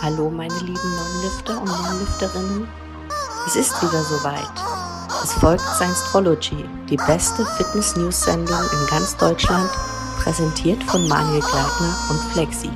Hallo meine lieben Non-Lifter und Non-Lifterinnen. Es ist wieder soweit. Es folgt Science-Trology, die beste Fitness-News-Sendung in ganz Deutschland, präsentiert von Manuel Gleitner und Flexi.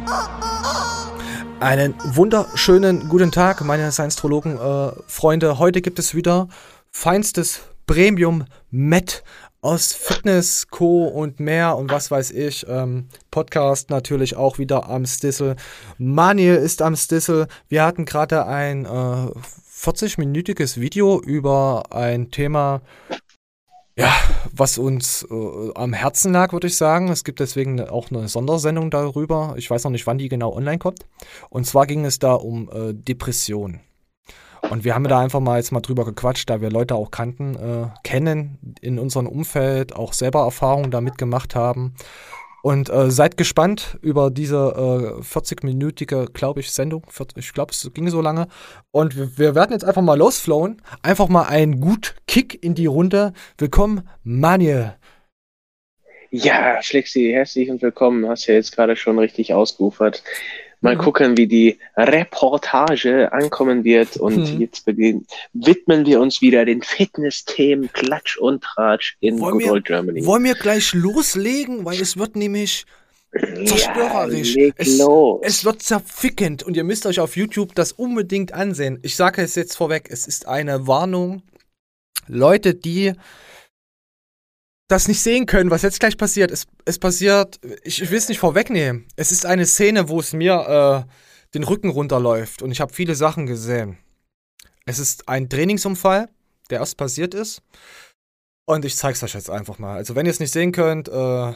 Einen wunderschönen guten Tag, meine Science-Trologen-Freunde. Äh, Heute gibt es wieder feinstes Premium Met aus Fitness, Co. und mehr und was weiß ich. Ähm, Podcast natürlich auch wieder am Stissel. Manuel ist am Stissel. Wir hatten gerade ein äh, 40-minütiges Video über ein Thema, ja, was uns äh, am Herzen lag, würde ich sagen. Es gibt deswegen auch eine Sondersendung darüber. Ich weiß noch nicht, wann die genau online kommt. Und zwar ging es da um äh, Depression. Und wir haben da einfach mal jetzt mal drüber gequatscht, da wir Leute auch kannten, äh, kennen in unserem Umfeld, auch selber Erfahrungen damit gemacht haben. Und äh, seid gespannt über diese äh, 40-minütige, glaube ich, Sendung. Ich glaube, es ging so lange. Und wir, wir, werden jetzt einfach mal losflowen. Einfach mal einen gut Kick in die Runde. Willkommen, Manje. Ja, Schlexi, herzlich und willkommen. Hast ja jetzt gerade schon richtig ausgeufert. Mal mhm. gucken, wie die Reportage ankommen wird. Und mhm. jetzt beginnen, widmen wir uns wieder den Fitness-Themen Klatsch und Tratsch in wollen Good Old Germany. Wollen wir gleich loslegen? Weil es wird nämlich zerstörerisch. Ja, es, es, wird zerfickend und ihr müsst euch auf YouTube das unbedingt ansehen. Ich sage es jetzt vorweg, es ist eine Warnung. Leute, die das nicht sehen können, was jetzt gleich passiert. Es, es passiert, ich, ich will es nicht vorwegnehmen. Es ist eine Szene, wo es mir äh, den Rücken runterläuft und ich habe viele Sachen gesehen. Es ist ein Trainingsunfall, der erst passiert ist. Und ich zeig's euch jetzt einfach mal. Also wenn ihr es nicht sehen könnt, äh,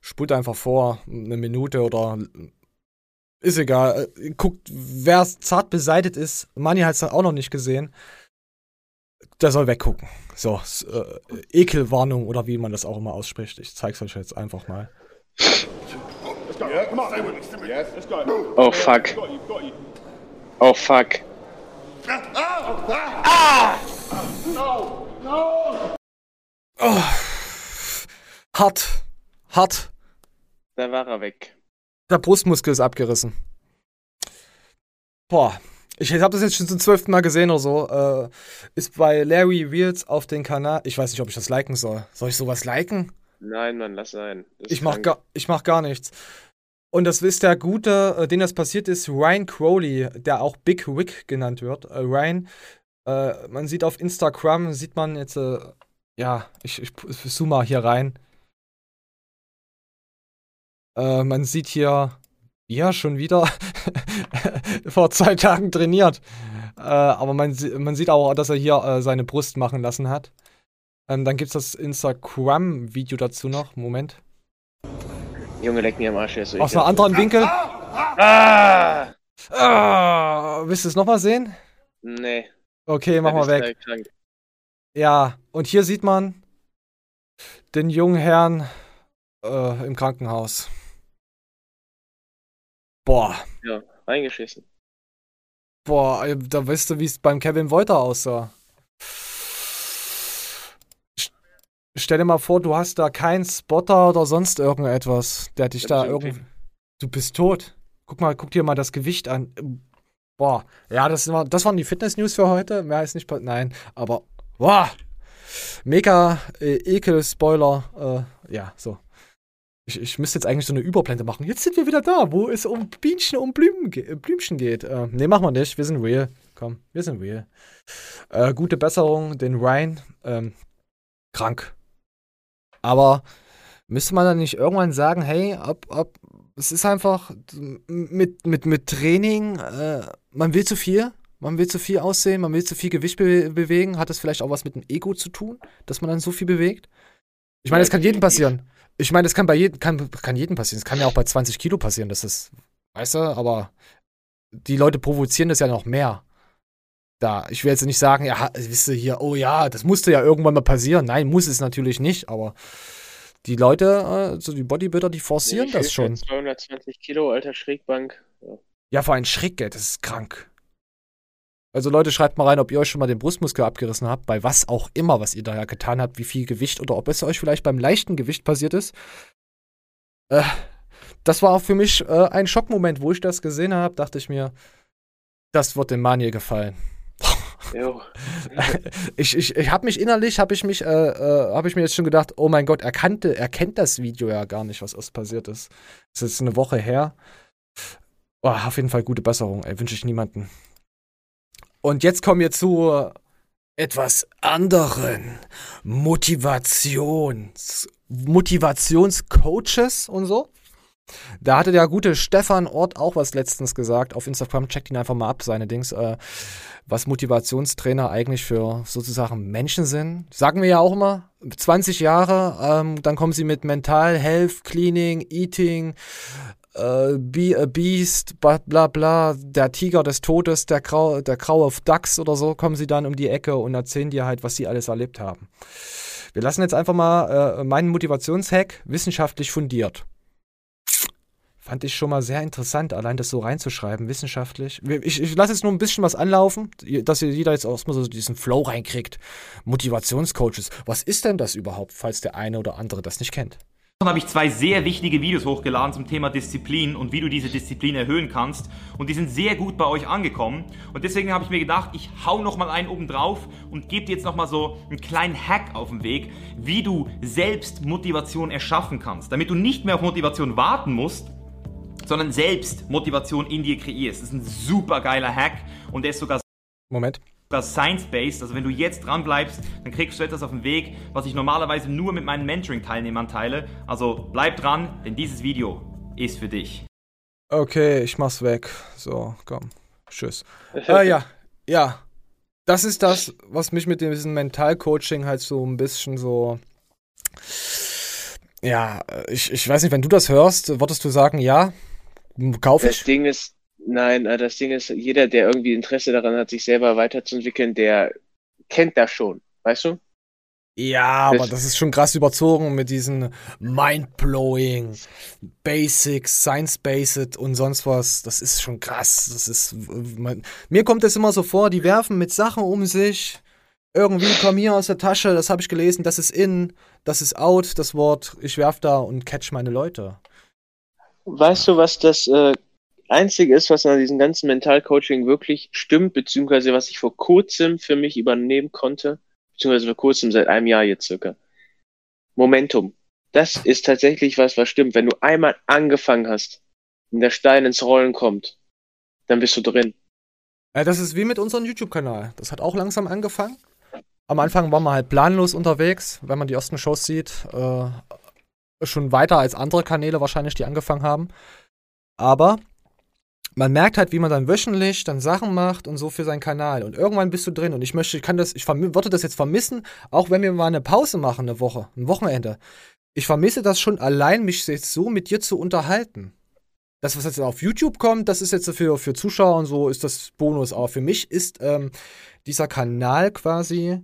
spult einfach vor, eine Minute oder ist egal. Äh, guckt, wer zart beseitigt ist. Manni hat es auch noch nicht gesehen der soll weggucken. So, äh, Ekelwarnung oder wie man das auch immer ausspricht. Ich zeig's euch jetzt einfach mal. Oh fuck. Oh fuck. Ah! Oh. Hart. Hart. Da war er weg. Der Brustmuskel ist abgerissen. Boah, ich habe das jetzt schon zum zwölften Mal gesehen oder so. Äh, ist bei Larry Wheels auf den Kanal. Ich weiß nicht, ob ich das liken soll. Soll ich sowas liken? Nein, Mann, lass sein. Ich mach, gar, ich mach gar nichts. Und das ist der Gute, äh, den das passiert ist, Ryan Crowley, der auch Big Wick genannt wird. Äh, Ryan, äh, man sieht auf Instagram, sieht man jetzt, äh, ja, ich, ich, ich zoome mal hier rein. Äh, man sieht hier ja, schon wieder vor zwei Tagen trainiert. Äh, aber man, man sieht auch, dass er hier äh, seine Brust machen lassen hat. Ähm, dann gibt es das Instagram-Video dazu noch. Moment. Junge, leck mir am Arsch. Aus einem anderen Winkel. Ah! Ah! Willst du es nochmal sehen? Nee. Okay, mach mal weg. Ja, und hier sieht man den jungen Herrn äh, im Krankenhaus. Boah. Ja, reingeschissen. Boah, da weißt du, wie es beim Kevin Wolter aussah. Stell dir mal vor, du hast da keinen Spotter oder sonst irgendetwas, der dich da irgendwie. Du bist tot. Guck mal, guck dir mal das Gewicht an. Boah, ja, das, war, das waren die Fitness-News für heute. Mehr ist nicht. Nein, aber. Boah! Mega äh, Ekel-Spoiler. Äh, ja, so. Ich, ich müsste jetzt eigentlich so eine Überblende machen. Jetzt sind wir wieder da, wo es um Bienchen, um Blümen, äh, Blümchen geht. Äh, ne, machen wir nicht. Wir sind real. Komm, wir sind real. Äh, gute Besserung, den Ryan. Ähm, krank. Aber müsste man dann nicht irgendwann sagen, hey, ob, ob, es ist einfach mit, mit, mit Training, äh, man will zu viel, man will zu viel aussehen, man will zu viel Gewicht be bewegen. Hat das vielleicht auch was mit dem Ego zu tun, dass man dann so viel bewegt? Ich meine, das kann jedem passieren. Ich meine, das kann bei jedem, kann, kann jedem passieren. Es kann ja auch bei 20 Kilo passieren, das ist, weißt du, aber die Leute provozieren das ja noch mehr. Da, ich will jetzt nicht sagen, ja, wisst ihr hier, oh ja, das musste ja irgendwann mal passieren. Nein, muss es natürlich nicht, aber die Leute, also die Bodybuilder, die forcieren nee, das schon. 220 Kilo, alter Schrägbank. Ja, vor allem Schräggeld, das ist krank. Also Leute, schreibt mal rein, ob ihr euch schon mal den Brustmuskel abgerissen habt, bei was auch immer, was ihr da ja getan habt, wie viel Gewicht oder ob es euch vielleicht beim leichten Gewicht passiert ist. Äh, das war für mich äh, ein Schockmoment, wo ich das gesehen habe, dachte ich mir, das wird dem Manier gefallen. ich ich, ich habe mich innerlich, habe ich mich, äh, äh, habe ich mir jetzt schon gedacht, oh mein Gott, er kannte, er kennt das Video ja gar nicht, was erst passiert ist. Das ist jetzt eine Woche her. Oh, auf jeden Fall gute Besserung, ey, wünsche ich niemanden. Und jetzt kommen wir zu etwas anderen Motivations, Motivationscoaches und so. Da hatte der gute Stefan Ort auch was letztens gesagt auf Instagram. Checkt ihn einfach mal ab, seine Dings, äh, was Motivationstrainer eigentlich für sozusagen Menschen sind. Sagen wir ja auch immer, 20 Jahre, ähm, dann kommen sie mit Mental Health, Cleaning, Eating, äh, Be a Beast, bla bla bla, der Tiger des Todes, der, Grau, der graue Dachs oder so, kommen sie dann um die Ecke und erzählen dir halt, was sie alles erlebt haben. Wir lassen jetzt einfach mal äh, meinen Motivationshack wissenschaftlich fundiert. Fand ich schon mal sehr interessant, allein das so reinzuschreiben, wissenschaftlich. Ich, ich lasse jetzt nur ein bisschen was anlaufen, dass jeder jetzt auch mal so diesen Flow reinkriegt. Motivationscoaches. Was ist denn das überhaupt, falls der eine oder andere das nicht kennt? Dann habe ich zwei sehr wichtige Videos hochgeladen zum Thema Disziplin und wie du diese Disziplin erhöhen kannst. Und die sind sehr gut bei euch angekommen. Und deswegen habe ich mir gedacht, ich hau nochmal einen oben drauf und gebe dir jetzt nochmal so einen kleinen Hack auf den Weg, wie du selbst Motivation erschaffen kannst. Damit du nicht mehr auf Motivation warten musst, sondern selbst Motivation in dir kreierst. Das ist ein super geiler Hack und der ist sogar Moment. Science-based, also wenn du jetzt dran bleibst, dann kriegst du etwas auf den Weg, was ich normalerweise nur mit meinen Mentoring-Teilnehmern teile. Also bleib dran, denn dieses Video ist für dich. Okay, ich mach's weg. So, komm. Tschüss. äh, ja, ja. Das ist das, was mich mit diesem Mental-Coaching halt so ein bisschen so ja, ich, ich weiß nicht, wenn du das hörst, würdest du sagen, ja, Kauf ich? Das Ding ist, nein, äh, das Ding ist, jeder, der irgendwie Interesse daran hat, sich selber weiterzuentwickeln, der kennt das schon, weißt du? Ja, das aber das ist schon krass überzogen mit diesen Mindblowing, Basics, Science-Based und sonst was. Das ist schon krass. Das ist, man, mir kommt es immer so vor, die werfen mit Sachen um sich. Irgendwie kommen hier aus der Tasche, das habe ich gelesen, das ist in, das ist out, das Wort. Ich werf da und catch meine Leute. Weißt du, was das äh, Einzige ist, was an diesem ganzen Mentalcoaching wirklich stimmt, beziehungsweise was ich vor kurzem für mich übernehmen konnte, beziehungsweise vor kurzem, seit einem Jahr jetzt circa? Momentum. Das ist tatsächlich was, was stimmt. Wenn du einmal angefangen hast, und der Stein ins Rollen kommt, dann bist du drin. Ja, das ist wie mit unserem YouTube-Kanal. Das hat auch langsam angefangen. Am Anfang waren wir halt planlos unterwegs, wenn man die ersten Shows sieht. Äh, schon weiter als andere Kanäle wahrscheinlich, die angefangen haben. Aber man merkt halt, wie man dann wöchentlich dann Sachen macht und so für seinen Kanal. Und irgendwann bist du drin. Und ich möchte, ich kann das, ich würde das jetzt vermissen, auch wenn wir mal eine Pause machen, eine Woche, ein Wochenende. Ich vermisse das schon allein, mich jetzt so mit dir zu unterhalten. Das, was jetzt auf YouTube kommt, das ist jetzt für, für Zuschauer und so, ist das Bonus. Aber für mich ist ähm, dieser Kanal quasi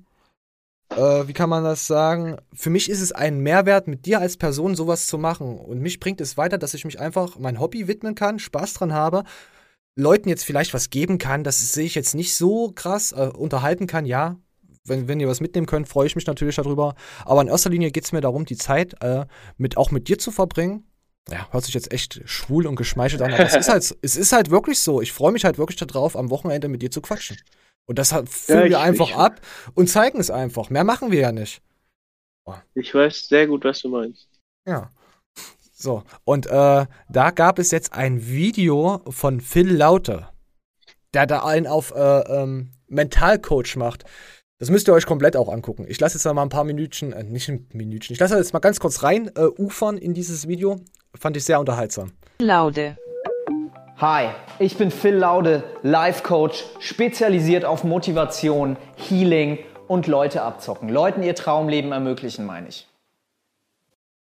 äh, wie kann man das sagen? Für mich ist es ein Mehrwert, mit dir als Person sowas zu machen. Und mich bringt es weiter, dass ich mich einfach mein Hobby widmen kann, Spaß dran habe, Leuten jetzt vielleicht was geben kann. Das sehe ich jetzt nicht so krass. Äh, unterhalten kann, ja. Wenn, wenn ihr was mitnehmen könnt, freue ich mich natürlich darüber. Aber in erster Linie geht es mir darum, die Zeit äh, mit, auch mit dir zu verbringen. Ja, hört sich jetzt echt schwul und geschmeichelt an, aber es ist halt, es ist halt wirklich so. Ich freue mich halt wirklich darauf, am Wochenende mit dir zu quatschen. Und das füllen ja, wir einfach ich, ab und zeigen es einfach. Mehr machen wir ja nicht. Oh. Ich weiß sehr gut, was du meinst. Ja. So, und äh, da gab es jetzt ein Video von Phil Laute, der da einen auf äh, ähm, Mentalcoach macht. Das müsst ihr euch komplett auch angucken. Ich lasse jetzt mal ein paar Minütchen, äh, nicht ein Minütchen, ich lasse jetzt mal ganz kurz rein äh, ufern in dieses Video. Fand ich sehr unterhaltsam. Laude. Hi, ich bin Phil Laude, Life Coach, spezialisiert auf Motivation, Healing und Leute abzocken. Leuten ihr Traumleben ermöglichen, meine ich.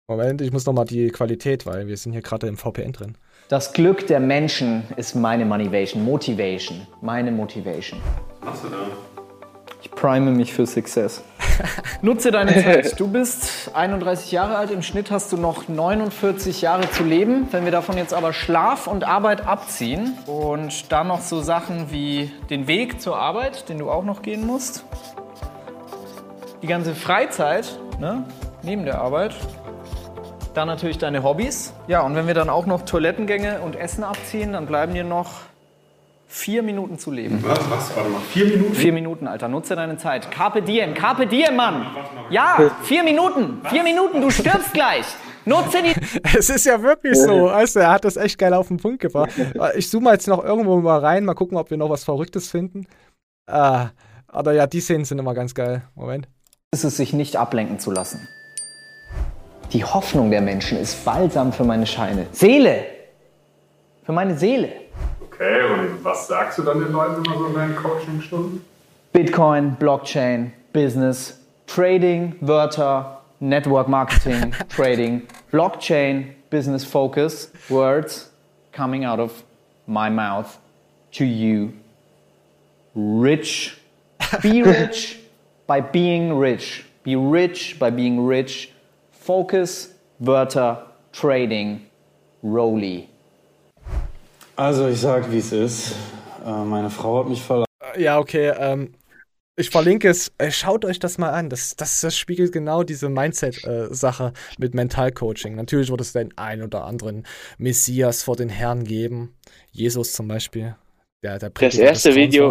Moment, ich muss nochmal die Qualität, weil wir sind hier gerade im VPN drin. Das Glück der Menschen ist meine Motivation, Motivation, meine Motivation. Was machst du da? Ich prime mich für Success. Nutze deine Zeit. Du bist 31 Jahre alt, im Schnitt hast du noch 49 Jahre zu leben. Wenn wir davon jetzt aber Schlaf und Arbeit abziehen und dann noch so Sachen wie den Weg zur Arbeit, den du auch noch gehen musst, die ganze Freizeit ne, neben der Arbeit, Dann natürlich deine Hobbys. Ja, und wenn wir dann auch noch Toilettengänge und Essen abziehen, dann bleiben dir noch vier Minuten zu leben. Was? Was? Warte mal. Vier Minuten? Vier Minuten, Alter. Nutze deine Zeit. Carpe diem. Carpe diem, Mann. Ja, vier Minuten. Vier Minuten. Du stirbst gleich. Nutze die. Es ist ja wirklich so. Also, er hat das echt geil auf den Punkt gebracht. Ich zoome jetzt noch irgendwo mal rein, mal gucken, ob wir noch was Verrücktes finden. Ah, aber ja, die Szenen sind immer ganz geil. Moment. Ist es, sich nicht ablenken zu lassen. Die Hoffnung der Menschen ist Balsam für meine Scheine. Seele! Für meine Seele. Okay, und was sagst du dann den Leuten immer so in deinen Coaching-Stunden? Bitcoin, Blockchain, Business, Trading, Wörter, Network Marketing, Trading, Blockchain, Business Focus, Words coming out of my mouth to you. Rich. Be rich by being rich. Be rich by being rich. Focus, Wörter, Trading, Rolly. Also ich sag, wie es ist. Äh, meine Frau hat mich verlassen. Ja, okay. Ähm, ich verlinke es. Äh, schaut euch das mal an. Das, das, das spiegelt genau diese Mindset-Sache äh, mit Mentalcoaching. Natürlich wird es den einen oder anderen Messias vor den Herren geben. Jesus zum Beispiel. Der, der das erste Video,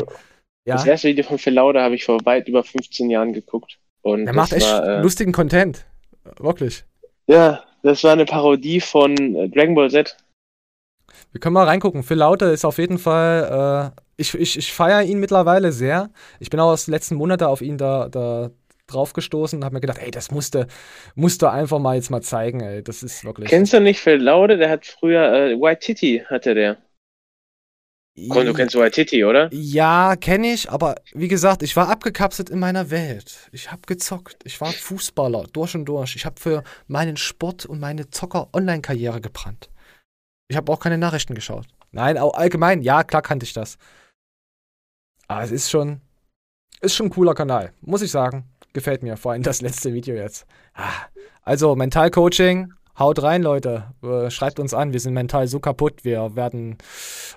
ja? das erste Video von Phil Lauder habe ich vor weit über 15 Jahren geguckt. Und er macht echt war, äh, lustigen Content. Wirklich. Ja, das war eine Parodie von äh, Dragon Ball Z. Wir können mal reingucken. Phil Lauter ist auf jeden Fall, äh, ich, ich, ich feiere ihn mittlerweile sehr. Ich bin auch aus den letzten Monaten auf ihn da, da drauf gestoßen und habe mir gedacht, ey, das musste, musste einfach mal jetzt mal zeigen, ey. Das ist wirklich. Kennst du nicht Phil Laude? Der hat früher äh, White Titty hatte der. Komm, du kennst Waititi, oder? Ja, kenne ich, aber wie gesagt, ich war abgekapselt in meiner Welt. Ich habe gezockt. Ich war Fußballer, durch und durch. Ich habe für meinen Sport und meine Zocker-Online-Karriere gebrannt. Ich habe auch keine Nachrichten geschaut. Nein, auch allgemein, ja, klar kannte ich das. Aber es ist schon, ist schon ein cooler Kanal, muss ich sagen. Gefällt mir, vor allem das letzte Video jetzt. Ah, also, Mentalcoaching, haut rein, Leute. Äh, schreibt uns an, wir sind mental so kaputt, wir werden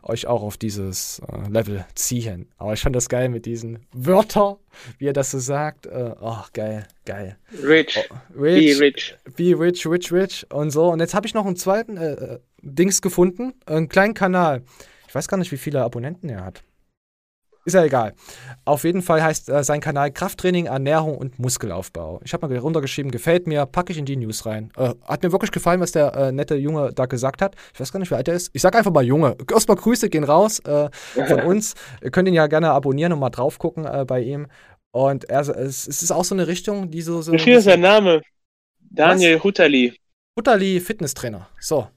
euch auch auf dieses äh, Level ziehen. Aber ich fand das geil mit diesen Wörtern, wie er das so sagt. Äh, oh, geil, geil. Rich. Oh, rich. Be rich. Be rich, rich, rich. Und so. Und jetzt habe ich noch einen zweiten äh, äh, Dings gefunden, einen kleinen Kanal. Ich weiß gar nicht, wie viele Abonnenten er hat. Ist ja egal. Auf jeden Fall heißt äh, sein Kanal Krafttraining, Ernährung und Muskelaufbau. Ich habe mal runtergeschrieben, gefällt mir, packe ich in die News rein. Äh, hat mir wirklich gefallen, was der äh, nette Junge da gesagt hat. Ich weiß gar nicht, wie alt er ist. Ich sag einfach mal Junge. Erstmal Grüße gehen raus äh, von uns. Ihr könnt ihn ja gerne abonnieren und mal drauf gucken äh, bei ihm. Und er, es, es, ist auch so eine Richtung, die so. so wie viel ist sein Name? Daniel was? Hutterli. Hutterli, Fitnesstrainer. So.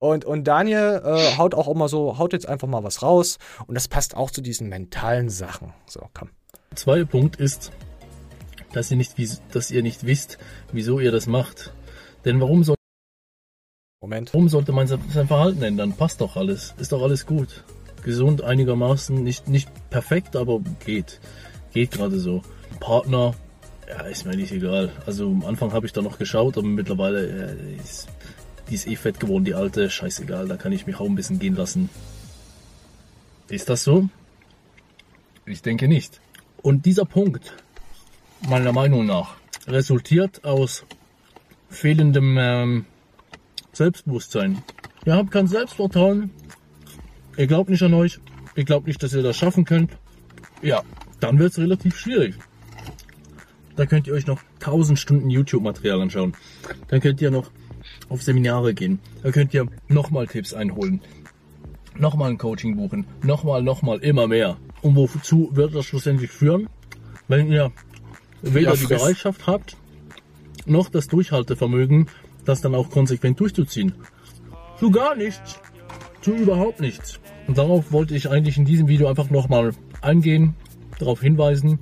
Und, und Daniel äh, haut auch immer so, haut jetzt einfach mal was raus. Und das passt auch zu diesen mentalen Sachen. So, komm. Zweiter Punkt ist, dass ihr nicht, dass ihr nicht wisst, wieso ihr das macht. Denn warum soll Moment. Warum sollte man sein Verhalten ändern? Passt doch alles. Ist doch alles gut. Gesund einigermaßen. Nicht, nicht perfekt, aber geht. Geht gerade so. Partner, ja, ist mir nicht egal. Also am Anfang habe ich da noch geschaut, aber mittlerweile äh, ist die ist eh fett geworden, die alte. Scheißegal, da kann ich mich auch ein bisschen gehen lassen. Ist das so? Ich denke nicht. Und dieser Punkt, meiner Meinung nach, resultiert aus fehlendem ähm, Selbstbewusstsein. Ihr habt kein Selbstvertrauen. Ihr glaubt nicht an euch. Ihr glaubt nicht, dass ihr das schaffen könnt. Ja, dann wird es relativ schwierig. Da könnt ihr euch noch 1000 Stunden YouTube-Material anschauen. Dann könnt ihr noch auf Seminare gehen. Da könnt ihr nochmal Tipps einholen. Nochmal ein Coaching buchen. Nochmal, nochmal, immer mehr. Und wozu wird das schlussendlich führen? Wenn ihr weder die Bereitschaft habt, noch das Durchhaltevermögen, das dann auch konsequent durchzuziehen. Zu gar nichts. Zu überhaupt nichts. Und darauf wollte ich eigentlich in diesem Video einfach nochmal eingehen, darauf hinweisen.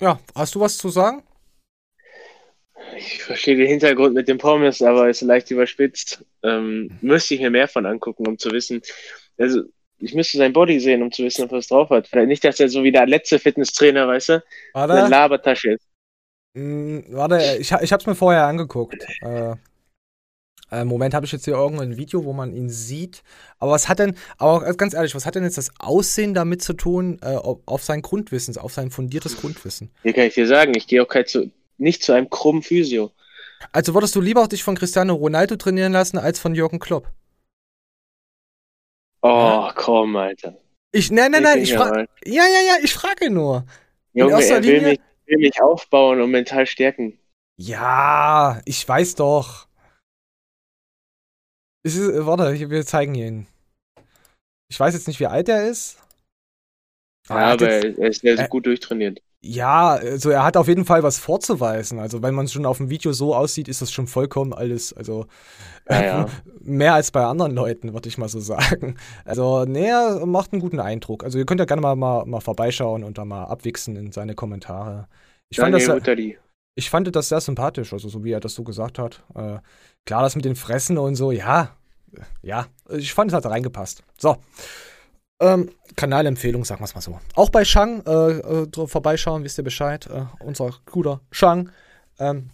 Ja, hast du was zu sagen? Ich verstehe den Hintergrund mit dem Pommes, aber ist leicht überspitzt. Ähm, müsste ich mir mehr von angucken, um zu wissen. Also, ich müsste sein Body sehen, um zu wissen, ob er es drauf hat. Vielleicht nicht, dass er so wie der letzte Fitnesstrainer, weißt du, warte. eine Labertasche ist. Hm, warte, ich, ich hab's mir vorher angeguckt. Äh, äh, Moment, habe ich jetzt hier irgendein Video, wo man ihn sieht. Aber was hat denn, aber ganz ehrlich, was hat denn jetzt das Aussehen damit zu tun, äh, auf sein Grundwissen, auf sein fundiertes Grundwissen? Hier kann ich dir sagen, ich gehe auch kein zu, nicht zu einem krummen Physio. Also würdest du lieber dich von Cristiano Ronaldo trainieren lassen als von Jürgen Klopp? Oh, komm, Alter. Ich, nein, nein, nein, ich frage. Ja, ja, ja, ich frage nur. Junge, er will mich, will mich aufbauen und mental stärken. Ja, ich weiß doch. Ist, warte, wir zeigen ihn. Ich weiß jetzt nicht, wie alt er ist. Ja, aber jetzt, er ist sehr äh, gut durchtrainiert. Ja, also er hat auf jeden Fall was vorzuweisen. Also wenn man es schon auf dem Video so aussieht, ist das schon vollkommen alles, also ja, ja. mehr als bei anderen Leuten, würde ich mal so sagen. Also nee, er macht einen guten Eindruck. Also ihr könnt ja gerne mal, mal, mal vorbeischauen und da mal abwichsen in seine Kommentare. Ich fand, das, ich fand das sehr sympathisch, also so wie er das so gesagt hat. Äh, klar, das mit den Fressen und so, ja, ja, ich fand es hat reingepasst. So. Ähm, Kanalempfehlung, sagen wir es mal so. Auch bei Shang äh, äh, vorbeischauen, wisst ihr Bescheid. Äh, unser guter Shang. Ähm,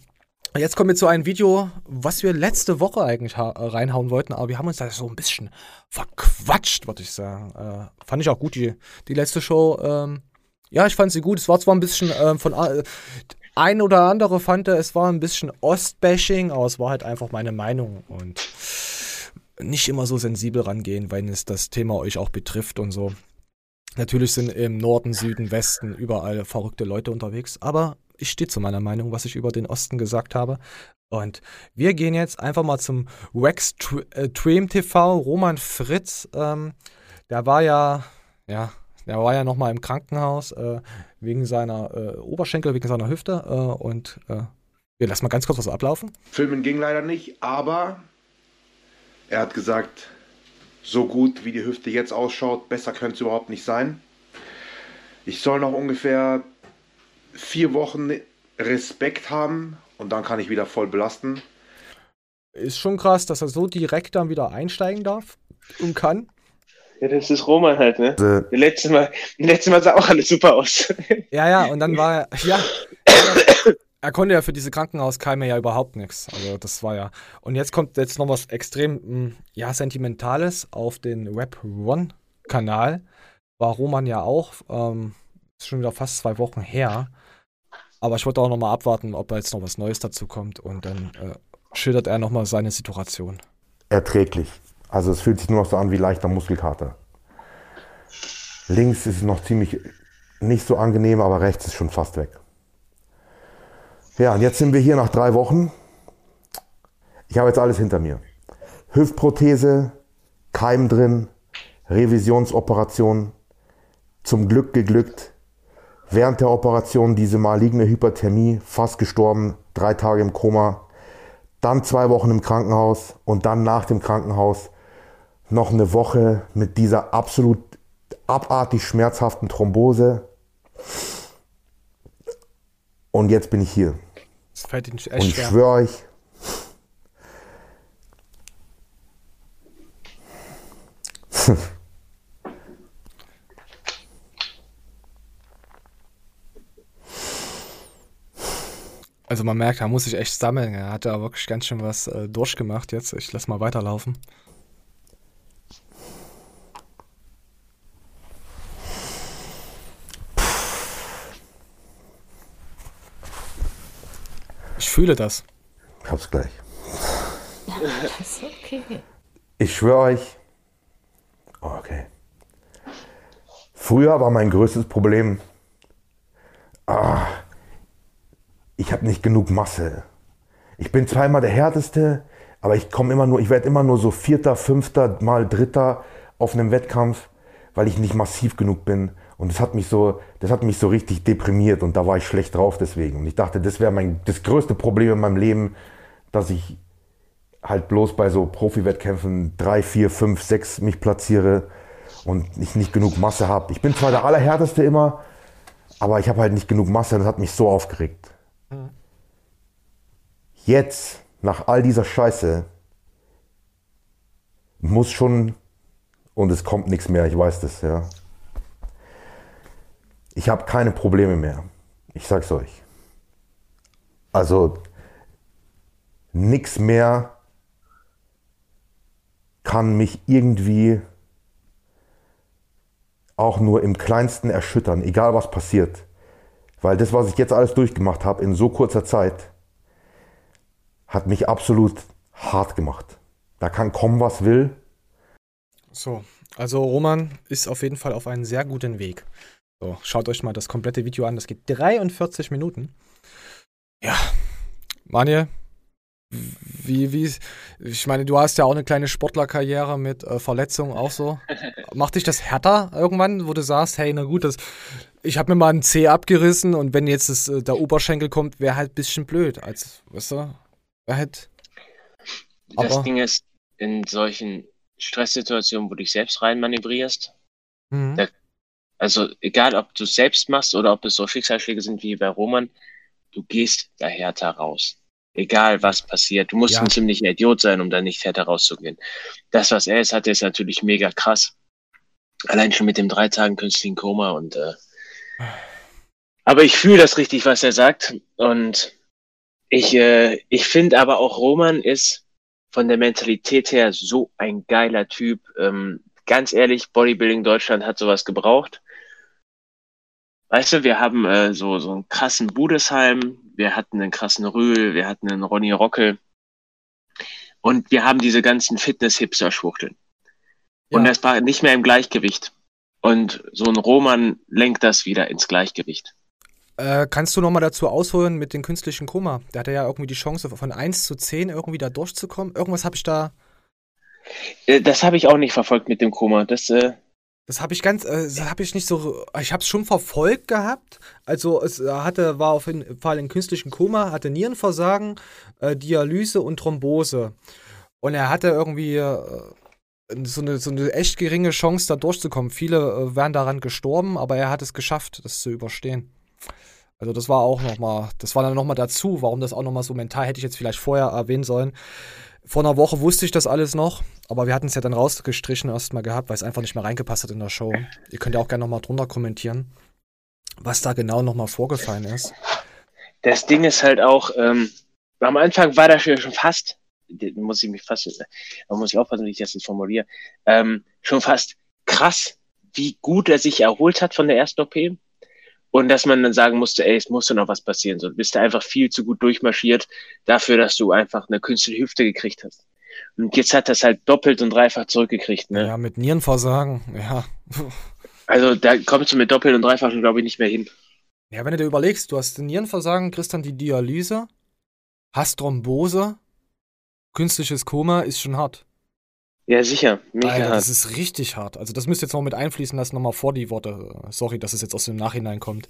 jetzt kommen wir zu einem Video, was wir letzte Woche eigentlich äh, reinhauen wollten, aber wir haben uns da so ein bisschen verquatscht, würde ich sagen. Äh, fand ich auch gut, die, die letzte Show. Ähm, ja, ich fand sie gut. Es war zwar ein bisschen ähm, von. Ein oder andere fand, es war ein bisschen Ostbashing, aber es war halt einfach meine Meinung und nicht immer so sensibel rangehen, weil es das Thema euch auch betrifft und so. Natürlich sind im Norden, Süden, Westen überall verrückte Leute unterwegs, aber ich stehe zu meiner Meinung, was ich über den Osten gesagt habe. Und wir gehen jetzt einfach mal zum Wax Dream äh, TV. Roman Fritz, ähm, der war ja, ja, der war ja nochmal im Krankenhaus äh, wegen seiner äh, Oberschenkel, wegen seiner Hüfte. Äh, und äh, wir lassen mal ganz kurz was ablaufen. Filmen ging leider nicht, aber er hat gesagt, so gut wie die Hüfte jetzt ausschaut, besser könnte es überhaupt nicht sein. Ich soll noch ungefähr vier Wochen Respekt haben und dann kann ich wieder voll belasten. Ist schon krass, dass er so direkt dann wieder einsteigen darf und kann. Ja, das ist Roman halt, ne? Äh. Letztes Mal, letztes Mal sah auch alles super aus. Ja, ja, und dann war er, ja, er konnte ja für diese Krankenhauskeime ja überhaupt nichts. Also das war ja. Und jetzt kommt jetzt noch was extrem, hm, ja, Sentimentales auf den Web One-Kanal. War Roman ja auch. Ähm, ist schon wieder fast zwei Wochen her. Aber ich wollte auch nochmal abwarten, ob jetzt noch was Neues dazu kommt. Und dann äh, schildert er nochmal seine Situation. Erträglich. Also es fühlt sich nur noch so an wie leichter Muskelkater. Links ist es noch ziemlich nicht so angenehm, aber rechts ist schon fast weg. Ja, und jetzt sind wir hier nach drei Wochen. Ich habe jetzt alles hinter mir. Hüftprothese, Keim drin, Revisionsoperation, zum Glück geglückt. Während der Operation diese maligne Hyperthermie, fast gestorben, drei Tage im Koma, dann zwei Wochen im Krankenhaus und dann nach dem Krankenhaus noch eine Woche mit dieser absolut abartig schmerzhaften Thrombose. Und jetzt bin ich hier. Das fällt Ihnen echt Und ich schwöre euch, Also man merkt, da muss ich echt sammeln. Er hat da wirklich ganz schön was äh, durchgemacht jetzt. Ich lass mal weiterlaufen. Fühle das. Ich hab's gleich. Das ist okay. Ich schwöre euch. Oh, okay. Früher war mein größtes Problem, ah, ich habe nicht genug Masse. Ich bin zweimal der härteste, aber ich komme immer nur, ich werde immer nur so vierter, fünfter, mal dritter auf einem Wettkampf, weil ich nicht massiv genug bin. Und das hat mich so, das hat mich so richtig deprimiert und da war ich schlecht drauf deswegen. Und ich dachte, das wäre mein, das größte Problem in meinem Leben, dass ich halt bloß bei so Profi-Wettkämpfen drei, vier, fünf, sechs mich platziere und ich nicht genug Masse habe. Ich bin zwar der Allerhärteste immer, aber ich habe halt nicht genug Masse und das hat mich so aufgeregt. Jetzt, nach all dieser Scheiße, muss schon, und es kommt nichts mehr, ich weiß das, ja. Ich habe keine Probleme mehr. Ich sag's euch. Also nichts mehr kann mich irgendwie auch nur im kleinsten erschüttern, egal was passiert. Weil das, was ich jetzt alles durchgemacht habe in so kurzer Zeit, hat mich absolut hart gemacht. Da kann kommen, was will. So, also Roman ist auf jeden Fall auf einem sehr guten Weg. So, schaut euch mal das komplette Video an. Das geht 43 Minuten. Ja, Manuel, wie, wie, ich meine, du hast ja auch eine kleine Sportlerkarriere mit äh, Verletzungen auch so. Macht dich das härter irgendwann, wo du sagst, hey, na gut, das, ich habe mir mal einen Zeh abgerissen und wenn jetzt das, äh, der Oberschenkel kommt, wäre halt ein bisschen blöd. Als, weißt du, wäre halt. Das Ding ist, in solchen Stresssituationen, wo du dich selbst reinmanövrierst, mhm. da, also egal, ob du es selbst machst oder ob es so Schicksalsschläge sind wie bei Roman, du gehst da härter raus. Egal was passiert. Du musst ja. ein ziemlicher Idiot sein, um da nicht härter rauszugehen. Das, was er ist, hat, ist natürlich mega krass. Allein schon mit dem drei Tagen künstlichen Koma und äh, aber ich fühle das richtig, was er sagt. Und ich, äh, ich finde aber auch Roman ist von der Mentalität her so ein geiler Typ. Ähm, ganz ehrlich, Bodybuilding Deutschland hat sowas gebraucht. Weißt du, wir haben äh, so, so einen krassen Budesheim, wir hatten einen krassen Rühl, wir hatten einen Ronny Rockel und wir haben diese ganzen Fitness-Hipster-Schwuchteln. Ja. Und das war nicht mehr im Gleichgewicht. Und so ein Roman lenkt das wieder ins Gleichgewicht. Äh, kannst du nochmal dazu ausholen mit dem künstlichen Koma? Der hatte ja irgendwie die Chance, von 1 zu 10 irgendwie da durchzukommen. Irgendwas habe ich da. Äh, das habe ich auch nicht verfolgt mit dem Koma. Das, äh, das habe ich ganz, äh, habe ich nicht so, ich habe es schon verfolgt gehabt. Also es hatte, war auf jeden Fall in künstlichen Koma, hatte Nierenversagen, äh, Dialyse und Thrombose. Und er hatte irgendwie äh, so, eine, so eine echt geringe Chance, da durchzukommen. Viele äh, wären daran gestorben, aber er hat es geschafft, das zu überstehen. Also das war auch nochmal, das war dann nochmal dazu, warum das auch nochmal so mental, hätte ich jetzt vielleicht vorher erwähnen sollen. Vor einer Woche wusste ich das alles noch, aber wir hatten es ja dann rausgestrichen erstmal gehabt, weil es einfach nicht mehr reingepasst hat in der Show. Ihr könnt ja auch gerne nochmal drunter kommentieren, was da genau nochmal vorgefallen ist. Das Ding ist halt auch, ähm, am Anfang war das schon fast, muss ich mich fast, da muss ich aufpassen, wie ich das jetzt formuliere, ähm, schon fast krass, wie gut er sich erholt hat von der ersten OP. Und dass man dann sagen musste, ey, es musste noch was passieren. So, du bist einfach viel zu gut durchmarschiert dafür, dass du einfach eine künstliche Hüfte gekriegt hast. Und jetzt hat das halt doppelt und dreifach zurückgekriegt. Ne? Ja, mit Nierenversagen, ja. Also da kommst du mit doppelt und dreifach, glaube ich, nicht mehr hin. Ja, wenn du dir überlegst, du hast Nierenversagen, kriegst dann die Dialyse, hast Thrombose, künstliches Koma ist schon hart. Ja, sicher. Mega Alter, das ist richtig hart. Also das müsst ihr jetzt noch mit einfließen lassen, nochmal vor die Worte. Sorry, dass es jetzt aus dem Nachhinein kommt.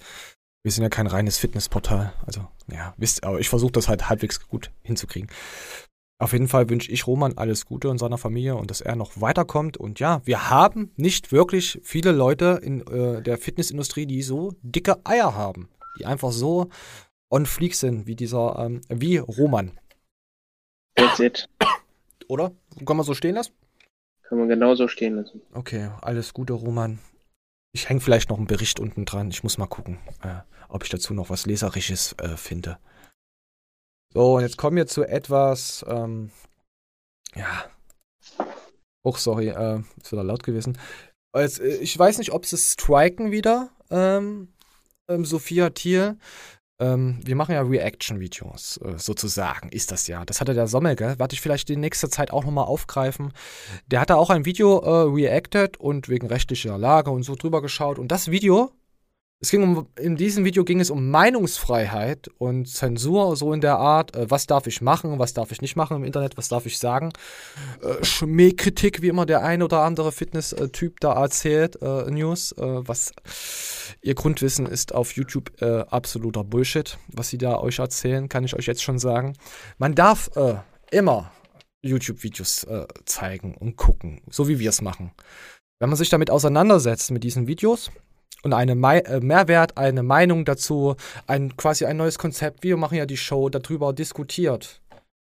Wir sind ja kein reines Fitnessportal. Also, ja, wisst, aber ich versuche das halt halbwegs gut hinzukriegen. Auf jeden Fall wünsche ich Roman alles Gute und seiner Familie und dass er noch weiterkommt. Und ja, wir haben nicht wirklich viele Leute in äh, der Fitnessindustrie, die so dicke Eier haben. Die einfach so on fleek sind, wie dieser, ähm, wie Roman. That's it. Oder? Kann man so stehen lassen? Kann man genauso stehen lassen. Okay, alles Gute, Roman. Ich hänge vielleicht noch einen Bericht unten dran. Ich muss mal gucken, äh, ob ich dazu noch was Leserisches äh, finde. So, und jetzt kommen wir zu etwas, ähm, ja. Oh, sorry, äh, ist wieder laut gewesen. Jetzt, äh, ich weiß nicht, ob sie striken wieder, ähm, ähm, Sophia Thiel. Ähm, wir machen ja Reaction-Videos, äh, sozusagen, ist das ja. Das hatte der Sommelke, werde ich vielleicht in nächster Zeit auch nochmal aufgreifen. Der hat da auch ein Video äh, reacted und wegen rechtlicher Lage und so drüber geschaut. Und das Video es ging um, in diesem Video ging es um Meinungsfreiheit und Zensur, so in der Art, äh, was darf ich machen, was darf ich nicht machen im Internet, was darf ich sagen. Äh, Schmähkritik, wie immer der ein oder andere Fitness-Typ da erzählt, äh, News, äh, was ihr Grundwissen ist auf YouTube äh, absoluter Bullshit, was sie da euch erzählen, kann ich euch jetzt schon sagen. Man darf äh, immer YouTube-Videos zeigen und gucken, so wie wir es machen. Wenn man sich damit auseinandersetzt, mit diesen Videos, und eine Me äh, Mehrwert, eine Meinung dazu, ein quasi ein neues Konzept. Wir machen ja die Show darüber diskutiert.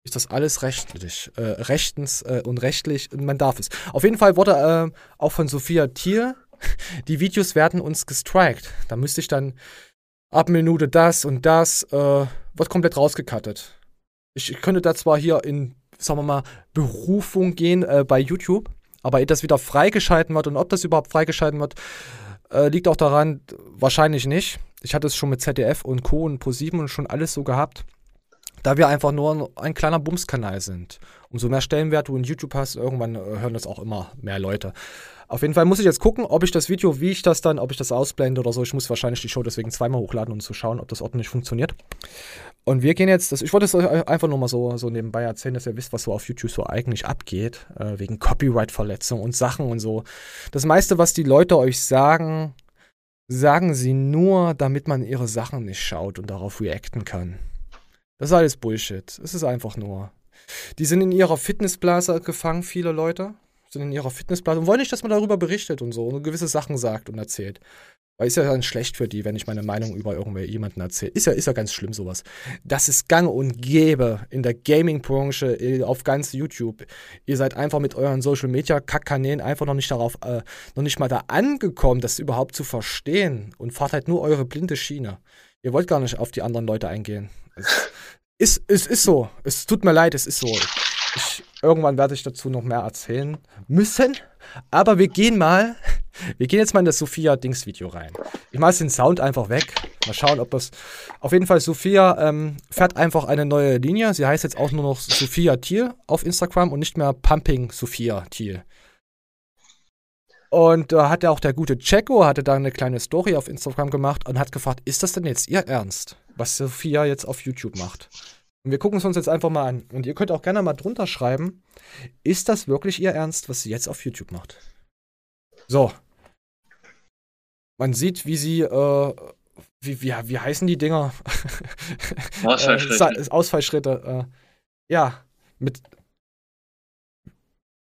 Ist das alles rechtlich, äh, rechtens äh, und rechtlich? Man darf es. Auf jeden Fall wurde äh, auch von Sophia Thiel, die Videos werden uns gestrikt. Da müsste ich dann ab Minute das und das, äh, wird komplett rausgekattet. Ich, ich könnte da zwar hier in, sagen wir mal, Berufung gehen äh, bei YouTube, aber ehe das wieder freigeschalten wird und ob das überhaupt freigeschalten wird, äh, liegt auch daran, wahrscheinlich nicht. Ich hatte es schon mit ZDF und Co. und Pro7 und schon alles so gehabt. da wir einfach nur ein kleiner Bumskanal sind. Umso mehr Stellenwert du in YouTube hast, irgendwann äh, hören das auch immer mehr Leute. Auf jeden Fall muss ich jetzt gucken, ob ich das Video, wie ich das dann, ob ich das ausblende oder so. Ich muss wahrscheinlich die Show deswegen zweimal hochladen, um zu schauen, ob das ordentlich funktioniert. Und wir gehen jetzt, das, ich wollte es euch einfach nur mal so, so nebenbei erzählen, dass ihr wisst, was so auf YouTube so eigentlich abgeht, äh, wegen Copyright-Verletzungen und Sachen und so. Das meiste, was die Leute euch sagen, sagen sie nur, damit man ihre Sachen nicht schaut und darauf reacten kann. Das ist alles Bullshit. Es ist einfach nur. Die sind in ihrer Fitnessblase gefangen, viele Leute sind in ihrer Fitnessblase und wollen nicht, dass man darüber berichtet und so und gewisse Sachen sagt und erzählt. Weil ist ja dann schlecht für die, wenn ich meine Meinung über jemanden erzähle. Ist ja, ist ja ganz schlimm sowas. Das ist gang und gäbe in der Gaming-Branche, äh, auf ganz YouTube. Ihr seid einfach mit euren Social-Media-Kackkanälen einfach noch nicht darauf, äh, noch nicht mal da angekommen, das überhaupt zu verstehen und fahrt halt nur eure blinde Schiene. Ihr wollt gar nicht auf die anderen Leute eingehen. Es ist, es ist so. Es tut mir leid, es ist so. Ich, irgendwann werde ich dazu noch mehr erzählen müssen. Aber wir gehen mal, wir gehen jetzt mal in das Sophia-Dings-Video rein. Ich mache den Sound einfach weg. Mal schauen, ob das. Auf jeden Fall, Sophia ähm, fährt einfach eine neue Linie. Sie heißt jetzt auch nur noch Sophia Thiel auf Instagram und nicht mehr Pumping Sophia Thiel. Und da äh, hat ja auch der gute Checo, hatte da eine kleine Story auf Instagram gemacht und hat gefragt, ist das denn jetzt ihr Ernst, was Sophia jetzt auf YouTube macht? Und wir gucken es uns jetzt einfach mal an. Und ihr könnt auch gerne mal drunter schreiben, ist das wirklich ihr Ernst, was sie jetzt auf YouTube macht? So. Man sieht, wie sie, äh, wie, wie, wie heißen die Dinger? Ausfallschritte. äh, Ausfallschritte. Äh, ja, mit.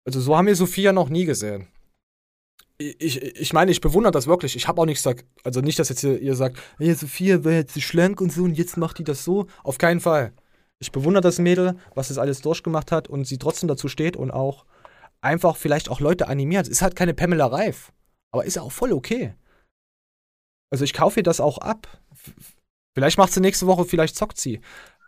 Also so haben wir Sophia noch nie gesehen ich, ich meine, ich bewundere das wirklich. Ich habe auch nichts gesagt. Also nicht, dass jetzt ihr, ihr sagt, hey, Sophia war jetzt schlank und so und jetzt macht die das so. Auf keinen Fall. Ich bewundere das Mädel, was das alles durchgemacht hat und sie trotzdem dazu steht und auch einfach vielleicht auch Leute animiert. Es ist halt keine Pamela Reif, aber ist ja auch voll okay. Also ich kaufe ihr das auch ab. Vielleicht macht sie nächste Woche, vielleicht zockt sie.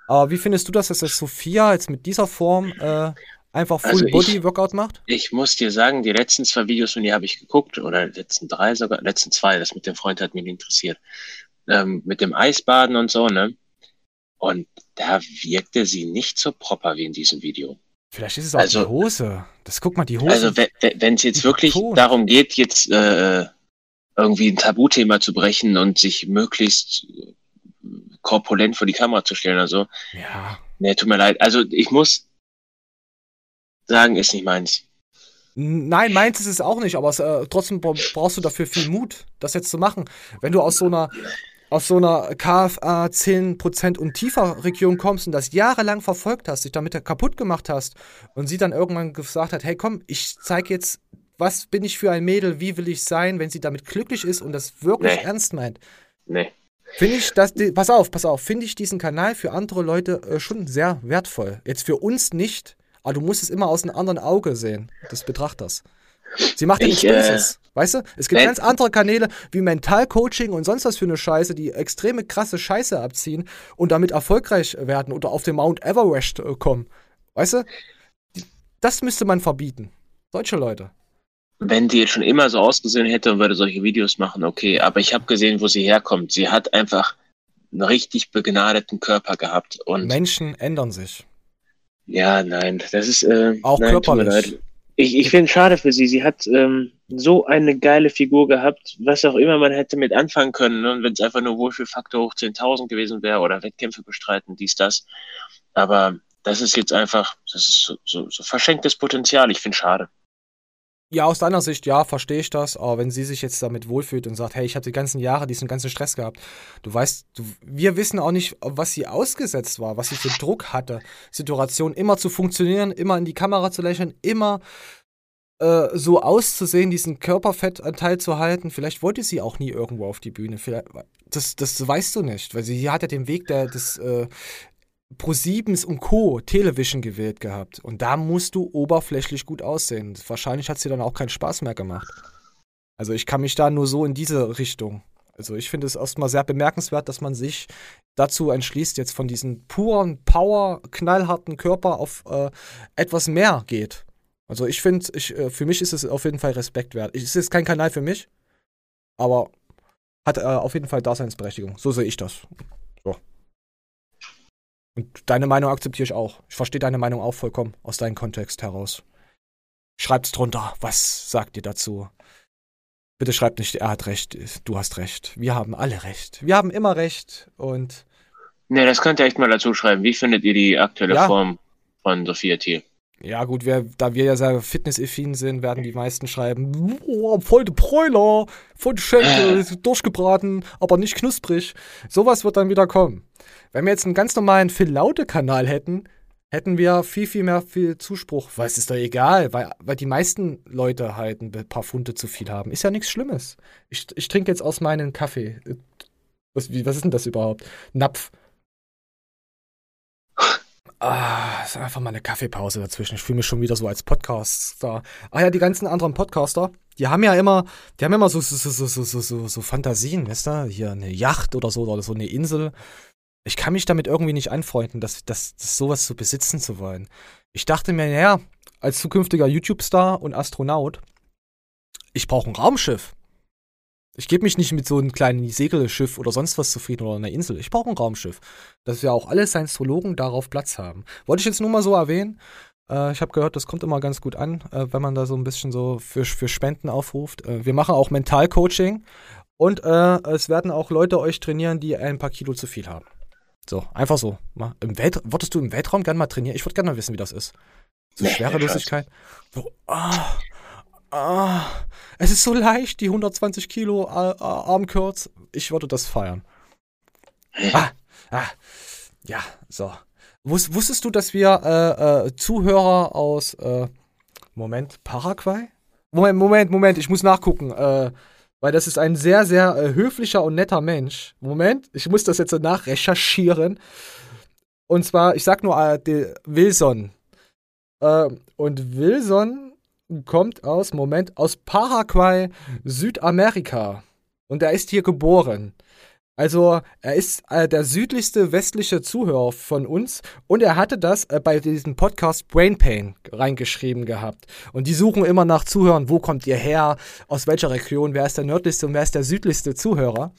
Aber wie findest du das, dass das Sophia jetzt mit dieser Form äh, einfach Full also Body Workout macht? Ich muss dir sagen, die letzten zwei Videos von ihr habe ich geguckt, oder die letzten drei sogar, letzten zwei, das mit dem Freund hat mich interessiert. Ähm, mit dem Eisbaden und so, ne? Und da wirkte sie nicht so proper wie in diesem Video. Vielleicht ist es auch also, die Hose. Das guck mal, die Hose. Also wenn es jetzt wirklich Ton. darum geht, jetzt äh, irgendwie ein Tabuthema zu brechen und sich möglichst korpulent vor die Kamera zu stellen, also. Ja. Nee, tut mir leid. Also ich muss sagen, ist nicht meins. Nein, meins ist es auch nicht, aber es, äh, trotzdem brauchst du dafür viel Mut, das jetzt zu machen. Wenn du aus so einer aus so einer KFA 10% und tiefer Region kommst und das jahrelang verfolgt hast, dich damit kaputt gemacht hast und sie dann irgendwann gesagt hat, hey komm, ich zeig jetzt, was bin ich für ein Mädel, wie will ich sein, wenn sie damit glücklich ist und das wirklich nee. ernst meint. Nee. Finde ich das, pass auf, pass auf, finde ich diesen Kanal für andere Leute äh, schon sehr wertvoll. Jetzt für uns nicht, aber du musst es immer aus einem anderen Auge sehen, des Betrachters. Sie macht ja nichts Böses. Äh, weißt du? Es gibt äh, ganz andere Kanäle wie Mentalcoaching und sonst was für eine Scheiße, die extreme krasse Scheiße abziehen und damit erfolgreich werden oder auf den Mount Everest äh, kommen. Weißt du? Das müsste man verbieten. Deutsche Leute. Wenn die jetzt schon immer so ausgesehen hätte und würde solche Videos machen, okay. Aber ich habe gesehen, wo sie herkommt. Sie hat einfach einen richtig begnadeten Körper gehabt. Und Menschen ändern sich. Ja, nein, das ist. Äh, Auch nein, körperlich. Ich, ich finde es schade für sie. Sie hat ähm, so eine geile Figur gehabt, was auch immer man hätte mit anfangen können. Ne? Wenn es einfach nur Wohlfühlfaktor hoch 10.000 gewesen wäre oder Wettkämpfe bestreiten, dies, das. Aber das ist jetzt einfach, das ist so, so, so verschenktes Potenzial. Ich finde schade. Ja, aus deiner Sicht, ja, verstehe ich das. Aber wenn sie sich jetzt damit wohlfühlt und sagt, hey, ich hatte die ganzen Jahre diesen ganzen Stress gehabt, du weißt, du, wir wissen auch nicht, was sie ausgesetzt war, was sie für Druck hatte. Situation immer zu funktionieren, immer in die Kamera zu lächeln, immer äh, so auszusehen, diesen Körperfettanteil zu halten. Vielleicht wollte sie auch nie irgendwo auf die Bühne. Vielleicht, das, das weißt du nicht, weil sie hat ja den Weg der, des, äh, Pro7s und Co. Television gewählt gehabt. Und da musst du oberflächlich gut aussehen. Wahrscheinlich hat sie dann auch keinen Spaß mehr gemacht. Also ich kann mich da nur so in diese Richtung. Also ich finde es erstmal sehr bemerkenswert, dass man sich dazu entschließt, jetzt von diesem puren Power, knallharten Körper auf äh, etwas mehr geht. Also ich finde, äh, für mich ist es auf jeden Fall Respekt wert. Es ist kein Kanal für mich, aber hat äh, auf jeden Fall Daseinsberechtigung. So sehe ich das. Und deine Meinung akzeptiere ich auch. Ich verstehe deine Meinung auch vollkommen aus deinem Kontext heraus. Schreibt's drunter. Was sagt ihr dazu? Bitte schreibt nicht, er hat recht, du hast recht. Wir haben alle recht. Wir haben immer recht und. Ne, das könnt ihr echt mal dazu schreiben. Wie findet ihr die aktuelle ja. Form von Sophia Thiel? Ja, gut, wir, da wir ja sehr fitnessaffin sind, werden die meisten schreiben: oh, voll der Bräuler, voll die Schenkel, durchgebraten, aber nicht knusprig. Sowas wird dann wieder kommen. Wenn wir jetzt einen ganz normalen Phil Laute-Kanal hätten, hätten wir viel, viel mehr viel Zuspruch. Weil es ist doch egal, weil, weil die meisten Leute halt ein paar Funde zu viel haben. Ist ja nichts Schlimmes. Ich, ich trinke jetzt aus meinem Kaffee. Was, wie, was ist denn das überhaupt? Napf. Ah, ist einfach mal eine Kaffeepause dazwischen. Ich fühle mich schon wieder so als Podcaster. Ah ja, die ganzen anderen Podcaster, die haben ja immer, die haben immer so, so, so, so, so, so, so Fantasien, weißt du? Hier eine Yacht oder so oder so eine Insel. Ich kann mich damit irgendwie nicht anfreunden, dass, dass, dass sowas zu besitzen zu wollen. Ich dachte mir, naja, als zukünftiger YouTube-Star und Astronaut, ich brauche ein Raumschiff. Ich gebe mich nicht mit so einem kleinen Segelschiff oder sonst was zufrieden oder einer Insel. Ich brauche ein Raumschiff. Dass wir auch alle Science-Trologen darauf Platz haben. Wollte ich jetzt nur mal so erwähnen. Äh, ich habe gehört, das kommt immer ganz gut an, äh, wenn man da so ein bisschen so für, für Spenden aufruft. Äh, wir machen auch Mentalcoaching und äh, es werden auch Leute euch trainieren, die ein paar Kilo zu viel haben. So, einfach so. Mal Im Welt Wolltest du im Weltraum gerne mal trainieren? Ich würde gerne mal wissen, wie das ist. So Schwerelosigkeit. So, ah, ah, es ist so leicht, die 120 Kilo äh, Armkürz. Ich würde das feiern. Ah, ah, ja, so. Wus wusstest du, dass wir äh, äh, Zuhörer aus, äh, Moment, Paraguay? Moment, Moment, Moment, ich muss nachgucken. Äh, weil das ist ein sehr, sehr äh, höflicher und netter Mensch. Moment, ich muss das jetzt nachrecherchieren. Und zwar, ich sag nur äh, Wilson. Äh, und Wilson kommt aus, Moment, aus Paraguay, Südamerika. Und er ist hier geboren. Also, er ist äh, der südlichste westliche Zuhörer von uns und er hatte das äh, bei diesem Podcast Brain Pain reingeschrieben gehabt. Und die suchen immer nach Zuhörern, wo kommt ihr her, aus welcher Region, wer ist der nördlichste und wer ist der südlichste Zuhörer.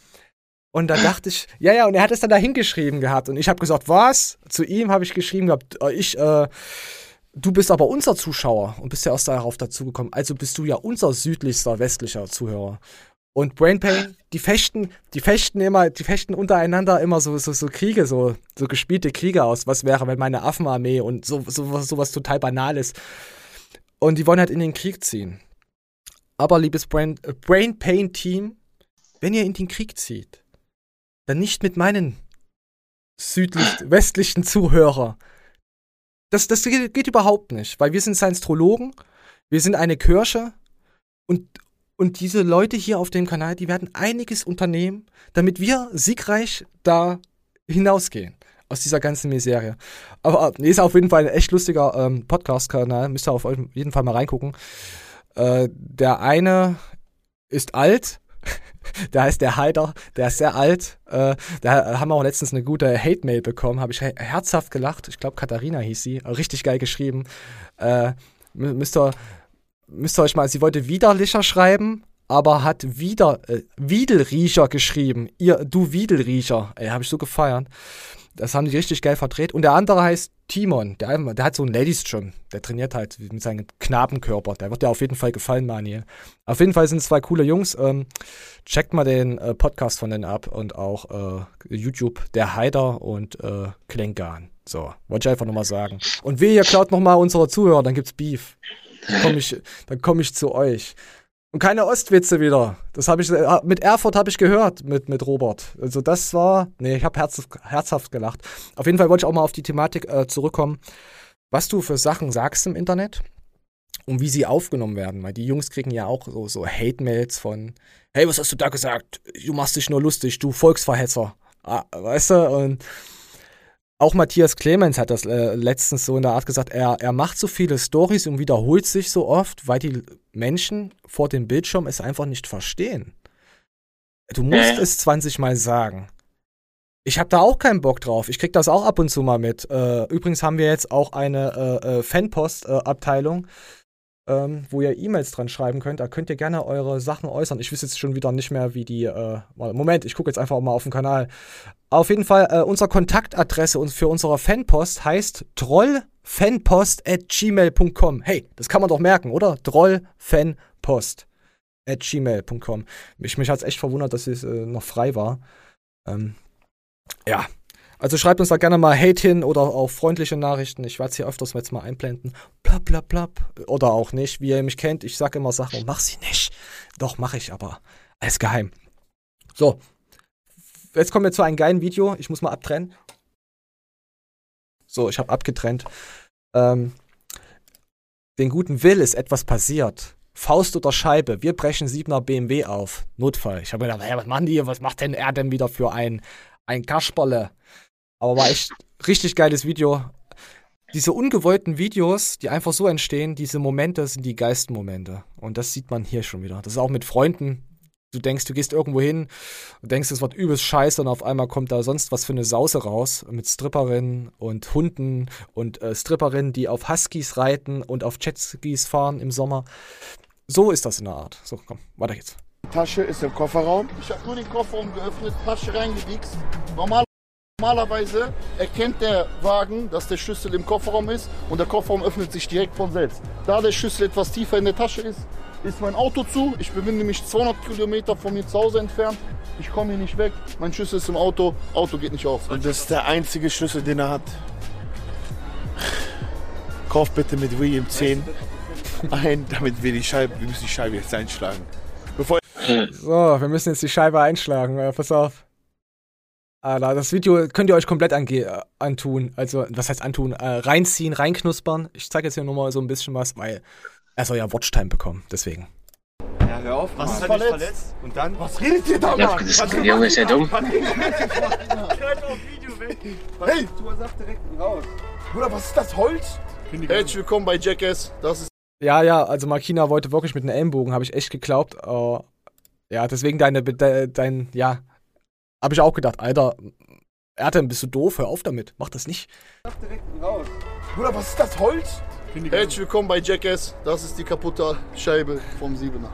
Und da dachte ich, ja, ja, und er hat es dann da hingeschrieben gehabt. Und ich habe gesagt, was? Zu ihm habe ich geschrieben gehabt, äh, ich, äh, Du bist aber unser Zuschauer und bist ja erst darauf dazugekommen. Also bist du ja unser südlichster westlicher Zuhörer. Und Brain Pain, die fechten, die fechten immer, die fechten untereinander immer so, so, so Kriege, so, so gespielte Kriege aus. Was wäre, wenn meine Affenarmee und so, so, so was total Banales. Und die wollen halt in den Krieg ziehen. Aber liebes Brain, äh, Pain Team, wenn ihr in den Krieg zieht, dann nicht mit meinen südlich, westlichen Zuhörer, das, das geht überhaupt nicht, weil wir sind Science-Trologen, wir sind eine Kirche und, und diese Leute hier auf dem Kanal, die werden einiges unternehmen, damit wir siegreich da hinausgehen aus dieser ganzen Miserie. Aber nee, ist auf jeden Fall ein echt lustiger ähm, Podcast-Kanal, müsst ihr auf jeden Fall mal reingucken. Äh, der eine ist alt, der heißt der Heider, der ist sehr alt. Äh, da haben wir auch letztens eine gute Hate-Mail bekommen, habe ich herzhaft gelacht. Ich glaube, Katharina hieß sie. Richtig geil geschrieben. Äh, müsst, ihr, müsst ihr euch mal, sie wollte widerlicher schreiben, aber hat wieder äh, Wiedelriecher geschrieben. Ihr, du Wiedelriecher. Ey, habe ich so gefeiert. Das haben die richtig geil verdreht. Und der andere heißt Timon. Der, der hat so einen Ladies Gym. Der trainiert halt mit seinem Knabenkörper. Der wird dir auf jeden Fall gefallen, Maniel. Auf jeden Fall sind es zwei coole Jungs. Ähm, checkt mal den äh, Podcast von denen ab und auch äh, YouTube, der Heider und äh, Klenkan. So, wollte ich einfach nochmal sagen. Und wehe, ihr klaut nochmal unsere Zuhörer, dann gibt's Beef. Dann komme ich, komm ich zu euch. Und keine Ostwitze wieder. Das habe ich äh, mit Erfurt habe ich gehört mit, mit Robert. Also das war, nee, ich habe herz, herzhaft gelacht. Auf jeden Fall wollte ich auch mal auf die Thematik äh, zurückkommen, was du für Sachen sagst im Internet und wie sie aufgenommen werden, weil die Jungs kriegen ja auch so, so Hate-Mails von, hey, was hast du da gesagt? Du machst dich nur lustig, du Volksverhetzer. Ah, weißt du? Und auch Matthias Clemens hat das äh, letztens so in der Art gesagt, er, er macht so viele Stories und wiederholt sich so oft, weil die Menschen vor dem Bildschirm es einfach nicht verstehen. Du musst äh. es 20 Mal sagen. Ich habe da auch keinen Bock drauf. Ich krieg das auch ab und zu mal mit. Äh, übrigens haben wir jetzt auch eine äh, äh Fanpost-Abteilung. Ähm, wo ihr E-Mails dran schreiben könnt. Da könnt ihr gerne eure Sachen äußern. Ich wüsste jetzt schon wieder nicht mehr, wie die. Äh, Moment, ich gucke jetzt einfach mal auf den Kanal. Auf jeden Fall, äh, unsere Kontaktadresse für unsere Fanpost heißt trollfanpost.gmail.com. Hey, das kann man doch merken, oder? Trollfanpost at gmail.com. Mich, mich hat es echt verwundert, dass es äh, noch frei war. Ähm, ja, also schreibt uns da gerne mal Hate hin oder auch freundliche Nachrichten. Ich werde es hier öfters jetzt mal einblenden. Plapp, plapp, plapp. Oder auch nicht. Wie ihr mich kennt, ich sage immer Sachen und mach sie nicht. Doch, mache ich aber. Alles geheim. So. Jetzt kommen wir zu einem geilen Video. Ich muss mal abtrennen. So, ich habe abgetrennt. Ähm, den guten Will ist etwas passiert. Faust oder Scheibe, wir brechen 7er BMW auf. Notfall. Ich habe gedacht, hey, was machen die hier? Was macht denn er denn wieder für ein, ein Kasperle? Aber war echt richtig geiles Video. Diese ungewollten Videos, die einfach so entstehen, diese Momente sind die geilsten Momente. Und das sieht man hier schon wieder. Das ist auch mit Freunden. Du denkst, du gehst irgendwo hin und denkst, es wird übelst scheiße und auf einmal kommt da sonst was für eine Sause raus mit Stripperinnen und Hunden und äh, Stripperinnen, die auf Huskies reiten und auf Jetskis fahren im Sommer. So ist das in der Art. So, komm, weiter geht's. Die Tasche ist im Kofferraum. Ich habe nur den Kofferraum geöffnet, Tasche reingewichst. Normal, normalerweise erkennt der Wagen, dass der Schlüssel im Kofferraum ist und der Kofferraum öffnet sich direkt von selbst. Da der Schlüssel etwas tiefer in der Tasche ist, ist mein Auto zu. Ich befinde mich 200 Kilometer von mir zu Hause entfernt. Ich komme hier nicht weg. Mein Schlüssel ist im Auto. Auto geht nicht auf. Und das ist der einzige Schlüssel, den er hat. Kauf bitte mit William 10 ein, damit wir die Scheibe, wir müssen die Scheibe jetzt einschlagen. Bevor so, wir müssen jetzt die Scheibe einschlagen. Äh, pass auf. Alter, das Video könnt ihr euch komplett äh, antun. Also, was heißt antun? Äh, reinziehen, reinknuspern. Ich zeige jetzt hier nur mal so ein bisschen was, weil er soll ja Watchtime bekommen. Deswegen. Ja, hör auf. Was ist verletzt? verletzt? Und dann? Was redet ihr da, Ja, das Junge ist ja dumm. Hey, du sagst direkt raus. Bruder, was ist das Holz? Herzlich willkommen bei Jackass. Das ist Ja, ja, also Makina wollte wirklich mit einem Ellenbogen, habe ich echt geglaubt. Äh, ja, deswegen deine, de, dein, ja, habe ich auch gedacht, Alter, Erdem, bist du doof? Hör auf damit, mach das nicht. Direkt raus. Bruder, was ist das Holz? Herzlich willkommen bei Jackass. Das ist die kaputte Scheibe vom Siebener.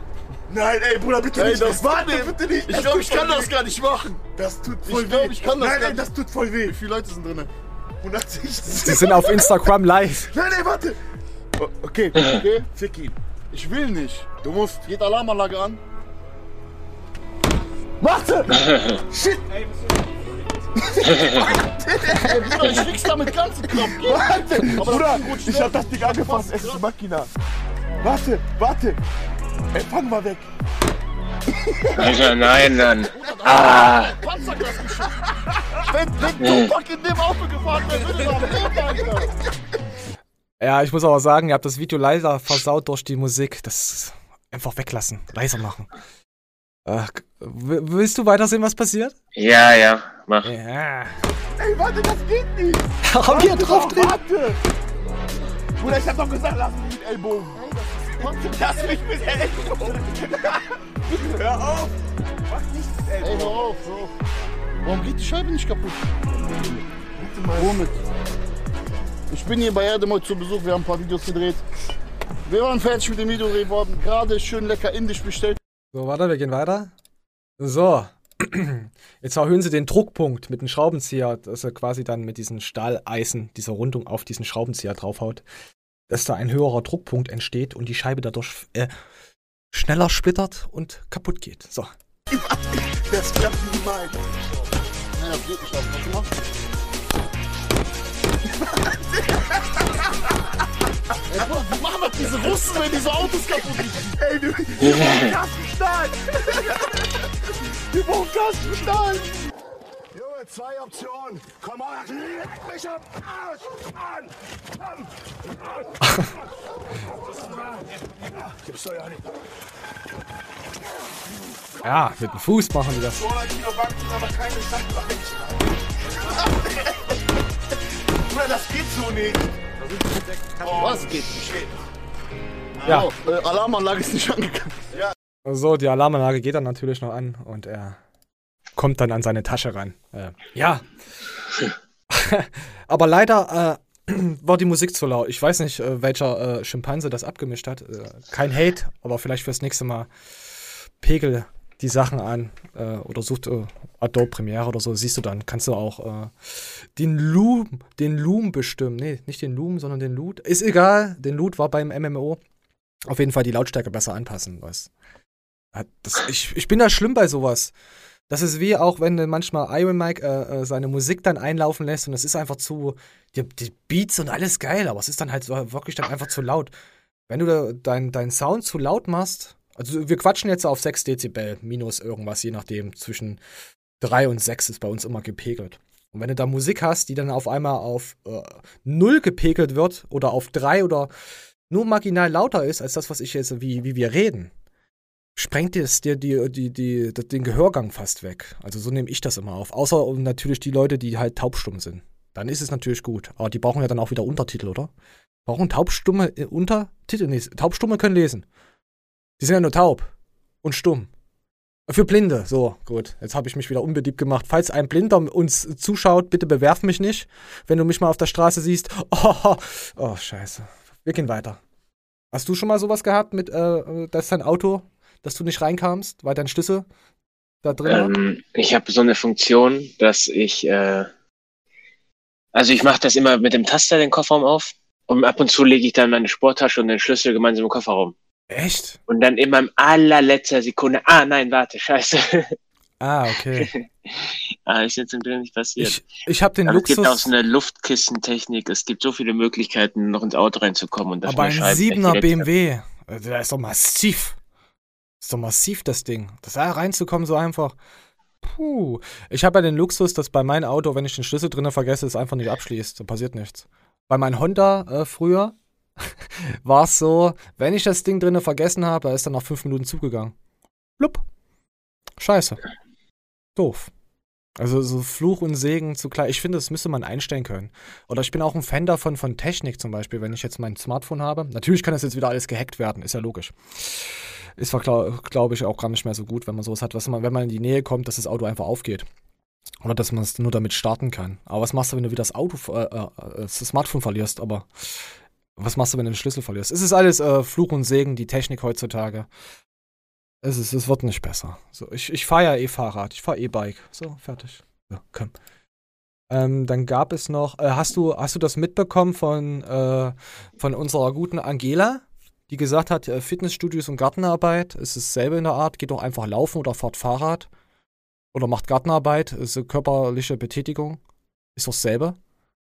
Nein, ey, Bruder, bitte Ey, nicht. das warte, bitte nicht. Ich glaube, ich kann das gar nicht machen. Das tut voll Ich glaube, weh. ich kann das Nein, gar nein, das tut voll weh. Wie viele Leute sind drin? 160. Sie sind auf Instagram live. Nein, nein, warte. Okay, Okay? fick ihn. Ich will nicht. Du musst. Geht Alarmanlage an. Warte! Shit! Ey, Bruder, ich fix damit ganzen Knopf. Warte! Bruder, ich hab das Ding angefasst. Es ist die Machina. Warte, warte. Ey, fang mal weg. Alter, nein, dann. Ah. Wenn, wenn Tupac in dem Auto gefahren wäre, würde er am Leben, Alter. Ja, ich muss aber sagen, ihr habt das Video leider versaut durch die Musik. Das einfach weglassen, leiser machen. W- willst du weitersehen, was passiert? Ja, ja, mach. Ja. Ey, warte, das geht nicht. Warum hier Warte drauf drehen? Warte. Bruder, ich hab doch gesagt, lass mich mit Ellbogen. Lass mich mit Ellbogen. Hör auf. Mach nichts mit Ey, Ellbogen. hör auf, hör auf. Warum geht die Scheibe nicht kaputt? Womit? Ich bin hier bei Erdem heute zu Besuch, wir haben ein paar Videos gedreht. Wir waren fertig mit dem Videodreh worden, gerade schön lecker indisch bestellt. So, warte, wir gehen weiter. So. Jetzt erhöhen sie den Druckpunkt mit dem Schraubenzieher, dass er quasi dann mit diesen Stahleisen, dieser Rundung auf diesen Schraubenzieher draufhaut, dass da ein höherer Druckpunkt entsteht und die Scheibe dadurch äh, schneller splittert und kaputt geht. So. Das klappt niemals. Nein, das geht nicht auf. Ey, wie machen das diese Russen, wenn diese Autos kaputt gehen? Ey, du, wir brauchen Kastenstahl. Wir brauchen Kastenstahl. Junge, zwei Optionen. Komm mal, leck mich am Arsch an. Arsch. Gib's doch ja nicht. Ja, mit dem Fuß machen die das. Bruder, das geht so nicht. Was geht nicht? Ja. Oh, äh, Alarmanlage ist nicht angegangen. So, die Alarmanlage geht dann natürlich noch an und er kommt dann an seine Tasche ran. Äh, ja. Aber leider war die Musik zu laut. Ich weiß nicht, äh, welcher äh, Schimpanse das abgemischt hat. Äh, kein Hate, aber vielleicht fürs nächste Mal pegel die Sachen an äh, oder sucht äh, Adobe Premiere oder so, siehst du dann, kannst du auch äh, den Loom, den Loom bestimmen. Nee, nicht den Loom, sondern den Loot. Ist egal, den Loot war beim MMO. Auf jeden Fall die Lautstärke besser anpassen. Was. Das, ich, ich bin da schlimm bei sowas. Das ist wie auch, wenn manchmal Iron Mike äh, äh, seine Musik dann einlaufen lässt und es ist einfach zu, die, die, Beats und alles geil, aber es ist dann halt wirklich dann einfach zu laut. Wenn du deinen dein Sound zu laut machst, also wir quatschen jetzt auf 6 Dezibel minus irgendwas, je nachdem, zwischen 3 und 6 ist bei uns immer gepegelt. Und wenn du da Musik hast, die dann auf einmal auf äh, 0 gepegelt wird oder auf 3 oder nur marginal lauter ist als das, was ich jetzt, wie, wie wir reden, sprengt es dir die, die, die, den Gehörgang fast weg. Also so nehme ich das immer auf. Außer natürlich die Leute, die halt taubstumm sind. Dann ist es natürlich gut. Aber die brauchen ja dann auch wieder Untertitel, oder? Brauchen taubstumme äh, Untertitel? Nee, taubstumme können lesen. Die sind ja nur taub und stumm. Für Blinde, so, gut. Jetzt habe ich mich wieder unbediebt gemacht. Falls ein Blinder uns zuschaut, bitte bewerf mich nicht. Wenn du mich mal auf der Straße siehst. Oh, oh scheiße. Wir gehen weiter. Hast du schon mal sowas gehabt mit, äh, dass dein Auto dass du nicht reinkamst, weil dein Schlüssel da drin? Ähm, ich habe so eine Funktion, dass ich, äh, also ich mache das immer mit dem Taster den Kofferraum auf und ab und zu lege ich dann meine Sporttasche und den Schlüssel gemeinsam im Kofferraum. Echt? Und dann immer in allerletzter Sekunde, ah nein, warte, scheiße. Ah, okay. ah, ist jetzt im Grunde nicht passiert. Ich, ich habe den Aber Luxus. Es gibt auch so eine Luftkissentechnik. Es gibt so viele Möglichkeiten, noch ins Auto reinzukommen. Und Aber ein 7er BMW, der ist doch massiv. Ist doch massiv, das Ding. Das da reinzukommen, so einfach. Puh. Ich habe ja den Luxus, dass bei meinem Auto, wenn ich den Schlüssel drinnen vergesse, es einfach nicht abschließt. Da passiert nichts. Bei meinem Honda äh, früher war es so, wenn ich das Ding drinnen vergessen habe, da ist dann nach fünf Minuten zugegangen. Blub. Scheiße. Doof. Also so Fluch und Segen zugleich. Ich finde, das müsste man einstellen können. Oder ich bin auch ein Fan davon von Technik zum Beispiel, wenn ich jetzt mein Smartphone habe. Natürlich kann das jetzt wieder alles gehackt werden, ist ja logisch. Ist, glaube glaub ich, auch gar nicht mehr so gut, wenn man sowas hat, was man, wenn man in die Nähe kommt, dass das Auto einfach aufgeht. Oder dass man es nur damit starten kann. Aber was machst du, wenn du wieder das Auto, äh, äh, das Smartphone verlierst? Aber was machst du, wenn du den Schlüssel verlierst? Es ist alles äh, Fluch und Segen, die Technik heutzutage. Es, ist, es wird nicht besser. So, ich ich fahre ja eh Fahrrad, ich fahre E-Bike. So, fertig. So, komm. Ähm, dann gab es noch, äh, hast du, hast du das mitbekommen von, äh, von unserer guten Angela, die gesagt hat, äh, Fitnessstudios und Gartenarbeit ist dasselbe in der Art, geht doch einfach laufen oder fahrt Fahrrad oder macht Gartenarbeit, ist eine körperliche Betätigung, ist doch dasselbe.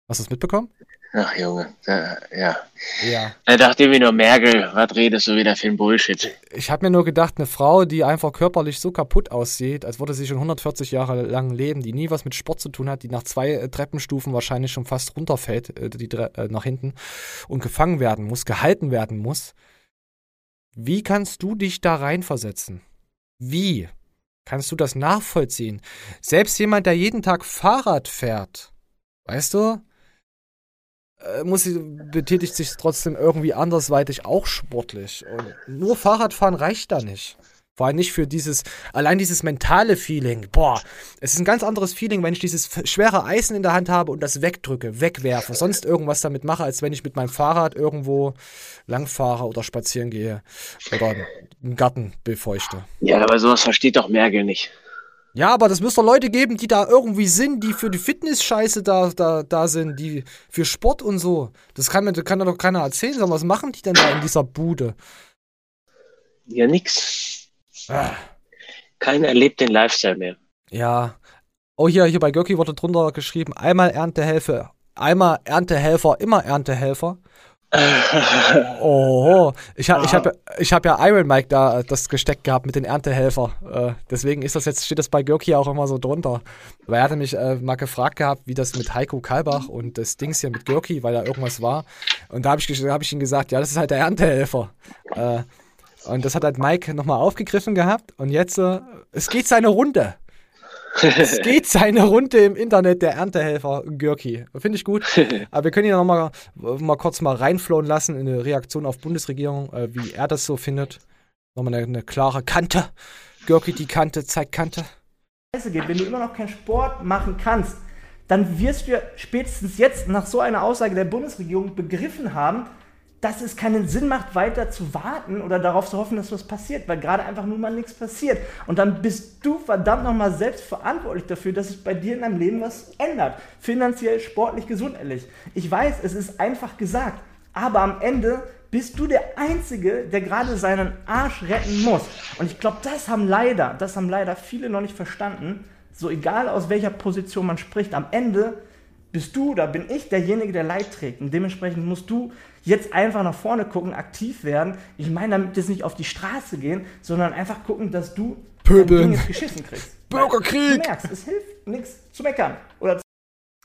Hast du das mitbekommen? Ach Junge, ja. ja. Ja. Da dachte ich mir nur, Merkel, was redest du wieder für ein Bullshit? Ich habe mir nur gedacht, eine Frau, die einfach körperlich so kaputt aussieht, als würde sie schon 140 Jahre lang leben, die nie was mit Sport zu tun hat, die nach zwei äh, Treppenstufen wahrscheinlich schon fast runterfällt, äh, die, äh, nach hinten und gefangen werden muss, gehalten werden muss. Wie kannst du dich da reinversetzen? Wie? Kannst du das nachvollziehen? Selbst jemand, der jeden Tag Fahrrad fährt, weißt du, äh, muss, betätigt sich trotzdem irgendwie andersweitig auch sportlich. Und nur Fahrradfahren reicht da nicht. Vor allem nicht für dieses, allein dieses mentale Feeling. Boah, es ist ein ganz anderes Feeling, wenn ich dieses schwere Eisen in der Hand habe und das wegdrücke, wegwerfe, sonst irgendwas damit mache, als wenn ich mit meinem Fahrrad irgendwo langfahre oder spazieren gehe oder einen Garten befeuchte. Ja, aber sowas versteht doch Merkel nicht. Ja, aber das müsste Leute geben, die da irgendwie sind, die für die Fitness-Scheiße da, da, da sind, die für Sport und so. Das kann mir kann doch keiner erzählen. Sondern was machen die denn da in dieser Bude? Ja, nix. Ah. Keiner lebt den Lifestyle mehr. Ja. Oh, hier, hier bei Göcki wurde drunter geschrieben: einmal Erntehelfer, einmal Erntehelfer, immer Erntehelfer. Oh, ich habe ich hab, ich hab ja Iron Mike da das gesteckt gehabt mit den Erntehelfer. Äh, deswegen ist das jetzt, steht das bei Görki auch immer so drunter. Weil er hatte mich äh, mal gefragt gehabt, wie das mit Heiko Kalbach und das Dings hier mit Görki, weil da irgendwas war. Und da habe ich, hab ich ihm gesagt, ja, das ist halt der Erntehelfer. Äh, und das hat halt Mike nochmal aufgegriffen gehabt. Und jetzt, äh, es geht seine Runde. Es geht seine Runde im Internet, der Erntehelfer Görki. Finde ich gut. Aber wir können ihn noch mal, mal kurz mal reinflohen lassen in eine Reaktion auf Bundesregierung, äh, wie er das so findet. Nochmal eine, eine klare Kante. Görki die Kante, zeigt Kante. Wenn du immer noch keinen Sport machen kannst, dann wirst du ja spätestens jetzt nach so einer Aussage der Bundesregierung begriffen haben, dass es keinen Sinn macht, weiter zu warten oder darauf zu hoffen, dass was passiert, weil gerade einfach nur mal nichts passiert. Und dann bist du verdammt nochmal selbst verantwortlich dafür, dass sich bei dir in deinem Leben was ändert. Finanziell, sportlich, gesundheitlich. Ich weiß, es ist einfach gesagt, aber am Ende bist du der Einzige, der gerade seinen Arsch retten muss. Und ich glaube, das haben leider, das haben leider viele noch nicht verstanden. So egal aus welcher Position man spricht, am Ende bist du oder bin ich derjenige, der Leid trägt. Und dementsprechend musst du jetzt einfach nach vorne gucken, aktiv werden. Ich meine damit jetzt nicht auf die Straße gehen, sondern einfach gucken, dass du Pöbeln. Geschissen kriegst. Bürgerkrieg. Du merkst, es hilft nichts zu meckern. Oder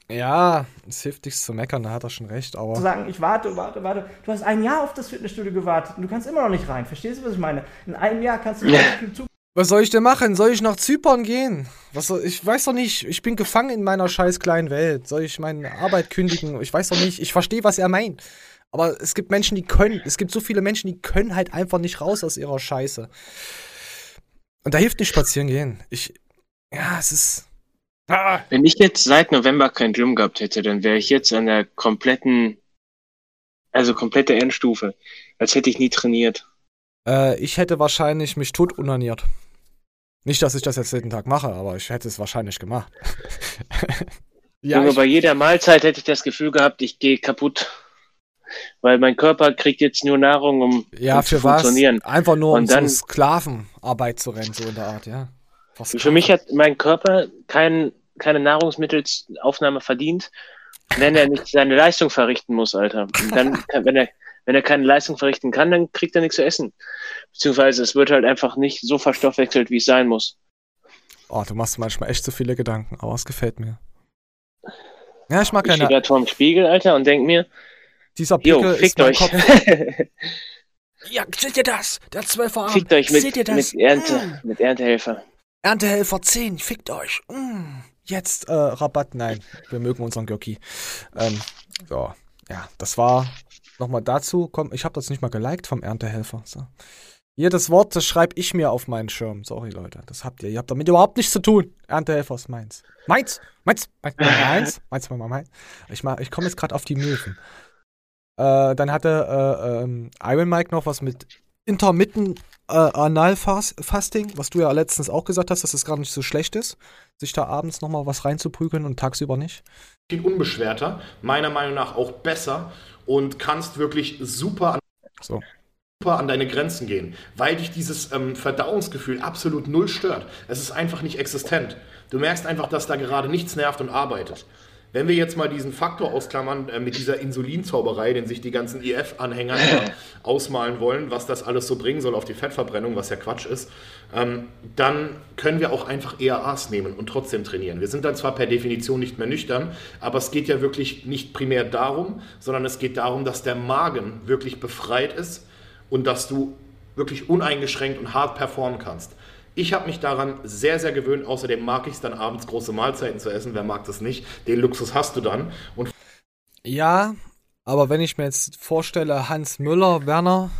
Ja, es hilft nichts zu meckern, da hat er schon recht, aber. zu sagen, ich warte, warte, warte. Du hast ein Jahr auf das Fitnessstudio gewartet und du kannst immer noch nicht rein. Verstehst du, was ich meine? In einem Jahr kannst du nicht viel zu. Was soll ich denn machen? Soll ich nach Zypern gehen? Was soll, ich weiß doch nicht. Ich bin gefangen in meiner scheiß kleinen Welt. Soll ich meine Arbeit kündigen? Ich weiß doch nicht. Ich verstehe, was er meint. Aber es gibt Menschen, die können. Es gibt so viele Menschen, die können halt einfach nicht raus aus ihrer Scheiße. Und da hilft nicht spazieren gehen. Ich. Ja, es ist. Ah. Wenn ich jetzt seit November kein Gym gehabt hätte, dann wäre ich jetzt an der kompletten, also komplette Endstufe. Als hätte ich nie trainiert. Äh, ich hätte wahrscheinlich mich tot unaniert. Nicht, dass ich das jetzt jeden Tag mache, aber ich hätte es wahrscheinlich gemacht. ja, Junge, ich- bei jeder Mahlzeit hätte ich das Gefühl gehabt, ich gehe kaputt. Weil mein Körper kriegt jetzt nur Nahrung, um, Ja, um für zu was? funktionieren. Einfach nur um Und dann, so Sklavenarbeit zu rennen, so in der Art, ja. für mich hat mein Körper kein, keine Nahrungsmittelaufnahme verdient, wenn er nicht seine Leistung verrichten muss, Alter. Und dann, wenn er, wenn er keine Leistung verrichten kann, dann kriegt er nichts zu essen. Beziehungsweise es wird halt einfach nicht so verstoffwechselt, wie es sein muss. Oh, du machst manchmal echt zu viele Gedanken, aber es gefällt mir. Ja, ich mag Ich stehe keine. gerade vor dem Spiegel, Alter, und denk mir, Dieser Jo, Pickel ist fickt mein euch. Kopf. Ja, seht ihr das? Der Zwölferarm. Fickt euch mit, Seht ihr das? mit, Ernte, Mm. mit Erntehelfer. Erntehelfer 10, fickt euch. Mm. Jetzt äh, Rabatt, nein, wir mögen unseren Göcki. Ähm, so, ja, das war nochmal dazu. Komm, ich habe das nicht mal geliked vom Erntehelfer. So. Das Wort, das schreibe ich mir auf meinen Schirm. Sorry, Leute, das habt ihr. Ihr habt damit überhaupt nichts zu tun. Erntehelfer ist meins. Meins, meins, meins, meins, meins, meins, meins. Ich, mach- ich komme jetzt gerade auf die Möwen. Äh, dann hatte äh, ähm, Iron Mike noch was mit Intermittent äh, Analfasting, was du ja letztens auch gesagt hast, dass es gar nicht so schlecht ist, sich da abends nochmal was reinzuprügeln und tagsüber nicht. viel unbeschwerter, meiner Meinung nach auch besser und kannst wirklich super an, So. super an deine Grenzen gehen, weil dich dieses ähm, Verdauungsgefühl absolut null stört. Es ist einfach nicht existent. Du merkst einfach, dass da gerade nichts nervt und arbeitet. Wenn wir jetzt mal diesen Faktor ausklammern äh, mit dieser Insulinzauberei, den sich die ganzen IF-Anhänger immer ausmalen wollen, was das alles so bringen soll auf die Fettverbrennung, was ja Quatsch ist, ähm, dann können wir auch einfach ERAs nehmen und trotzdem trainieren. Wir sind dann zwar per Definition nicht mehr nüchtern, aber es geht ja wirklich nicht primär darum, sondern es geht darum, dass der Magen wirklich befreit ist und dass du wirklich uneingeschränkt und hart performen kannst. Ich habe mich daran sehr, sehr gewöhnt. Außerdem mag ich es dann abends große Mahlzeiten zu essen. Wer mag das nicht? Den Luxus hast du dann. Und Ja, aber wenn ich mir jetzt vorstelle, Hans Müller, Werner,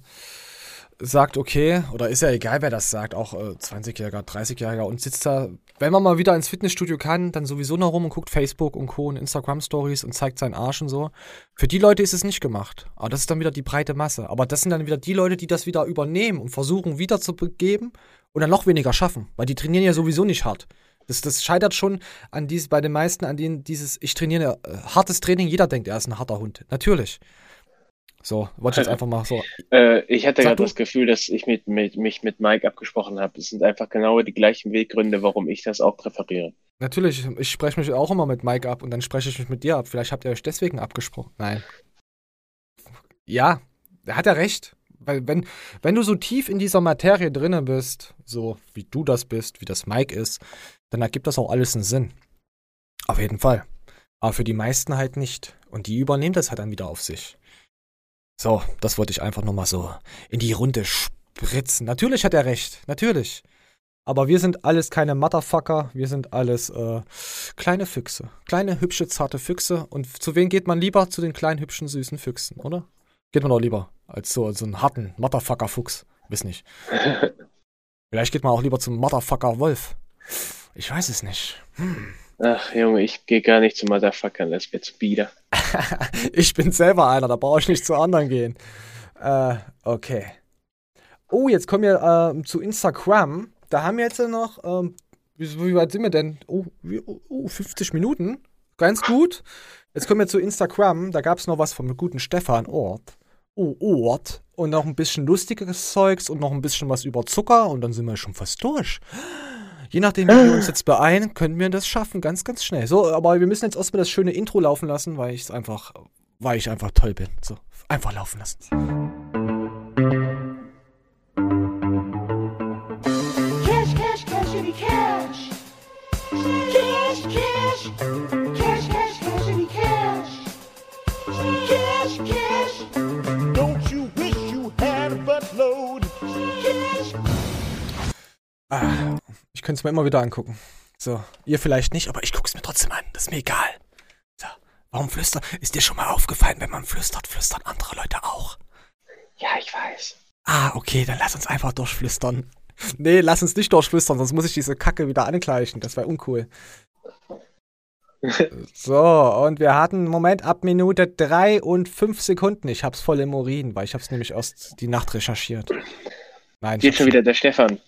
äh, sagt, okay, oder ist ja egal, wer das sagt, auch äh, 20-Jähriger, 30-Jähriger und sitzt da, wenn man mal wieder ins Fitnessstudio kann, dann sowieso noch rum und guckt Facebook und Co. und Instagram-Stories und zeigt seinen Arsch und so. Für die Leute ist es nicht gemacht. Aber das ist dann wieder die breite Masse. Aber das sind dann wieder die Leute, die das wieder übernehmen und versuchen wieder zu begeben und dann noch weniger schaffen, weil die trainieren ja sowieso nicht hart. Das, das scheitert schon an dies, bei den meisten an denen dieses, ich trainiere äh, hartes Training, jeder denkt, er ist ein harter Hund. Natürlich. So, wollte ich jetzt einfach mal so. Äh, ich hatte gerade das Gefühl, dass ich mit, mit, mich mit Mike abgesprochen habe. Es sind einfach genau die gleichen Weggründe, warum ich das auch präferiere. Natürlich, ich spreche mich auch immer mit Mike ab und dann spreche ich mich mit dir ab. Vielleicht habt ihr euch deswegen abgesprochen. Nein. Ja, er hat ja recht. Weil wenn, wenn du so tief in dieser Materie drinne bist, so wie du das bist, wie das Mike ist, dann ergibt das auch alles einen Sinn. Auf jeden Fall. Aber für die meisten halt nicht. Und die übernehmen das halt dann wieder auf sich. So, das wollte ich einfach nochmal so in die Runde spritzen. Natürlich hat er recht. Natürlich. Aber wir sind alles keine Motherfucker, wir sind alles äh, kleine Füchse. Kleine, hübsche, zarte Füchse. Und zu wem geht man lieber? Zu den kleinen, hübschen, süßen Füchsen, oder? Geht man doch lieber als so, so einen harten Motherfucker-Fuchs. Wiss nicht. Vielleicht geht man auch lieber zum Motherfucker-Wolf. Ich weiß es nicht. Hm. Ach, Junge, ich gehe gar nicht zu Motherfuckern, das wird zu bieder. ich bin selber einer, da brauche ich nicht zu anderen gehen. Äh, okay. Oh, jetzt kommen wir äh, zu Instagram. Da haben wir jetzt noch, ähm, wie, wie, weit sind wir denn? Oh, wie, oh, 50 Minuten. Ganz gut. Jetzt kommen wir zu Instagram. Da gab es noch was vom guten Stefan Ort. Oh, Ort. Und noch ein bisschen lustiges Zeugs und noch ein bisschen was über Zucker. Und dann sind wir schon fast durch. Je nachdem, wie wir uns jetzt beeilen, können wir das schaffen, ganz, ganz schnell. So, aber wir müssen jetzt erstmal das schöne Intro laufen lassen, weil ich es einfach, weil ich einfach toll bin. So, einfach laufen lassen. Cash, cash. Cash, cash. Cash, cash, Ah, ich könnte es mir immer wieder angucken. So, ihr vielleicht nicht, aber ich gucke es mir trotzdem an. Das ist mir egal. So, warum flüstern? Ist dir schon mal aufgefallen, wenn man flüstert, flüstern andere Leute auch? Ja, ich weiß. Ah, okay, dann lass uns einfach durchflüstern. Nee, lass uns nicht durchflüstern, sonst muss ich diese Kacke wieder angleichen. Das wäre uncool. so, und wir hatten, Moment, ab Minute 3 und 5 Sekunden. Ich hab's voll im Urin, weil ich hab's nämlich erst die Nacht recherchiert. Nein, Geht schon wieder der Stefan.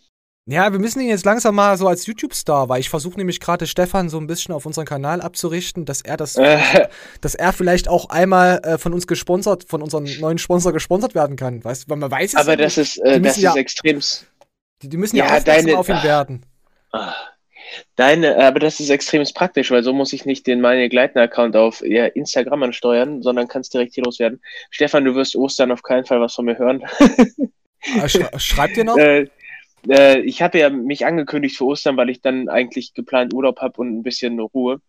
Ja, wir müssen ihn jetzt langsam mal so als YouTube-Star, weil ich versuche nämlich gerade Stefan so ein bisschen auf unseren Kanal abzurichten, dass er das, Äh. dass er vielleicht auch einmal äh, von uns gesponsert, von unserem neuen Sponsor gesponsert werden kann. Weißt du, weil man weiß es Aber das ist, äh, das müssen ja, ist extremst. die, die müssen ja, Ja, deine- auf ihn werden. Ah. Deine, aber das ist extrem praktisch, weil so muss ich nicht den meine Gleitner-Account auf ja, Instagram ansteuern, sondern kannst direkt hier loswerden. Stefan, du wirst Ostern auf keinen Fall was von mir hören. Ah, schre- schreibt ihr noch? äh, äh, ich habe ja mich angekündigt für Ostern, weil ich dann eigentlich geplant Urlaub habe und ein bisschen Ruhe.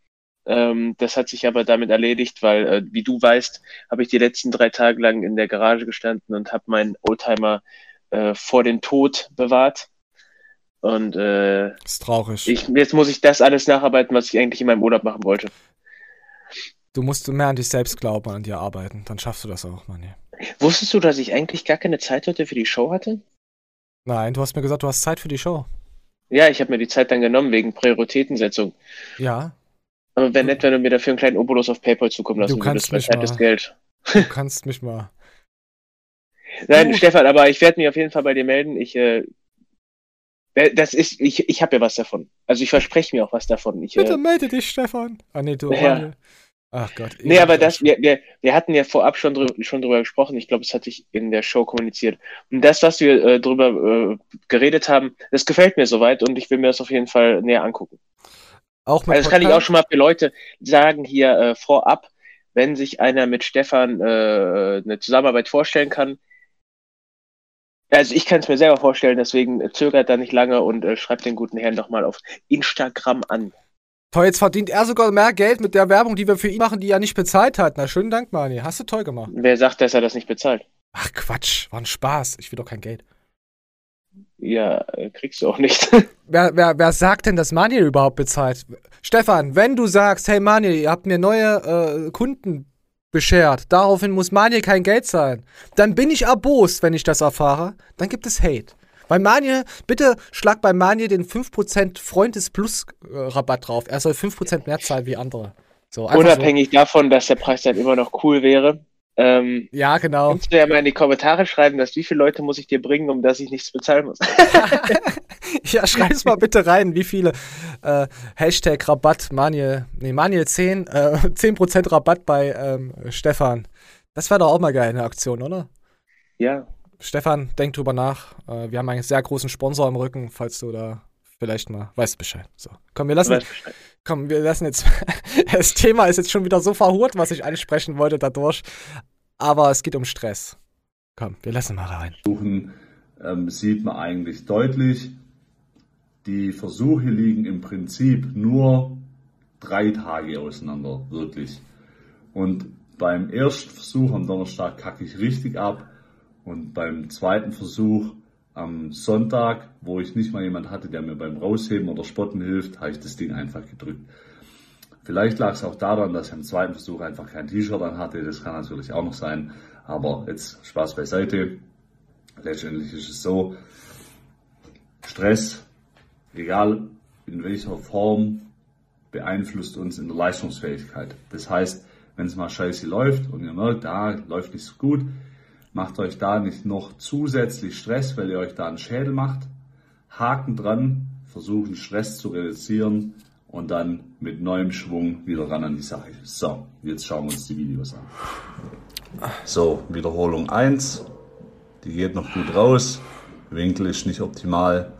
Ähm, das hat sich aber damit erledigt, weil, äh, wie du weißt, habe ich die letzten drei Tage lang in der Garage gestanden und habe meinen Oldtimer äh, vor den Tod bewahrt. Und äh, ist traurig. Ich, jetzt muss ich das alles nacharbeiten, was ich eigentlich in meinem Urlaub machen wollte. Du musst mehr an dich selbst glauben, an dir arbeiten. Dann schaffst du das auch, Mann. Wusstest du, dass ich eigentlich gar keine Zeit heute für die Show hatte? Nein, du hast mir gesagt, du hast Zeit für die Show. Ja, ich habe mir die Zeit dann genommen wegen Prioritätensetzung. Ja, Aber wäre nett, wenn du mir dafür einen kleinen Obolus auf PayPal zukommen lassen du kannst würdest, mich weil Zeit ist. Geld. Du kannst mich mal. Nein, Gut. Stefan, aber ich werde mich auf jeden Fall bei dir melden. Ich, äh, das ist, ich, ich habe ja was davon. Also ich verspreche mir auch was davon. Ich, Bitte äh, melde dich, Stefan. Ah, nee, du. Ja. Ach Gott. Nee, aber das, wir, wir, wir hatten ja vorab schon, drü schon drüber gesprochen. Ich glaube, es hatte ich in der Show kommuniziert. Und das, was wir äh, drüber äh, geredet haben, das gefällt mir soweit und ich will mir das auf jeden Fall näher angucken. Auch mit Also das kann ich auch schon mal für Leute sagen hier äh, vorab, wenn sich einer mit Stefan äh, eine Zusammenarbeit vorstellen kann. Also ich kann es mir selber vorstellen, deswegen zögert da nicht lange und äh, schreibt den guten Herrn doch mal auf Instagram an. Toll, jetzt verdient er sogar mehr Geld mit der Werbung, die wir für ihn machen, die er nicht bezahlt hat. Na, schönen Dank, Mani. Hast du toll gemacht. Wer sagt, dass er das nicht bezahlt? Ach Quatsch, war ein Spaß. Ich will doch kein Geld. Ja, äh, kriegst du auch nicht. Wer, wer, wer sagt denn, dass Manuel überhaupt bezahlt? Stefan, wenn du sagst, hey Manuel, ihr habt mir neue äh, Kunden beschert, daraufhin muss Manuel kein Geld zahlen, dann bin ich erbost, wenn ich das erfahre. Dann gibt es Hate. Bei Manuel, bitte schlag bei Manuel den 5% Freundes Plus Rabatt drauf. Er soll 5% mehr zahlen wie andere. So, Unabhängig davon, dass der Preis dann immer noch cool wäre. Ähm, ja, genau. Kannst du ja mal in die Kommentare schreiben, dass wie viele Leute muss ich dir bringen, um dass ich nichts bezahlen muss. So. Ja, schreib's mal bitte rein, wie viele äh, Hashtag Rabatt Manuel, nee, Manuel 10, äh, 10% Rabatt bei ähm, Stefan. Das wäre doch auch mal geil, eine Aktion, oder? Ja. Stefan, denk drüber nach. Äh, wir haben einen sehr großen Sponsor im Rücken, falls du da vielleicht mal weißt Bescheid. So. Komm, wir lassen, komm, wir lassen jetzt. das Thema ist jetzt schon wieder so verhurt, was ich ansprechen wollte dadurch. Aber es geht um Stress. Komm, wir lassen mal rein. Versuchen ähm, sieht man eigentlich deutlich, die Versuche liegen im Prinzip nur drei Tage auseinander, wirklich. Und beim ersten Versuch am Donnerstag kacke ich richtig ab und beim zweiten Versuch am Sonntag, wo ich nicht mal jemand hatte, der mir beim Rausheben oder Spotten hilft, habe ich das Ding einfach gedrückt. Vielleicht lag es auch daran, dass ich am zweiten Versuch einfach kein T-Shirt an hatte. Das kann natürlich auch noch sein. Aber jetzt Spaß beiseite. Letztendlich ist es so, Stress, egal in welcher Form, beeinflusst uns in der Leistungsfähigkeit. Das heißt, wenn es mal scheiße läuft und ihr merkt, ah, läuft nicht so gut, macht euch da nicht noch zusätzlich Stress, weil ihr euch da einen Schädel macht. Haken dran, versuchen Stress zu reduzieren und dann mit neuem Schwung wieder ran an die Sache. So, jetzt schauen wir uns die Videos an. So, Wiederholung 1, die geht noch gut raus, Winkel ist nicht optimal.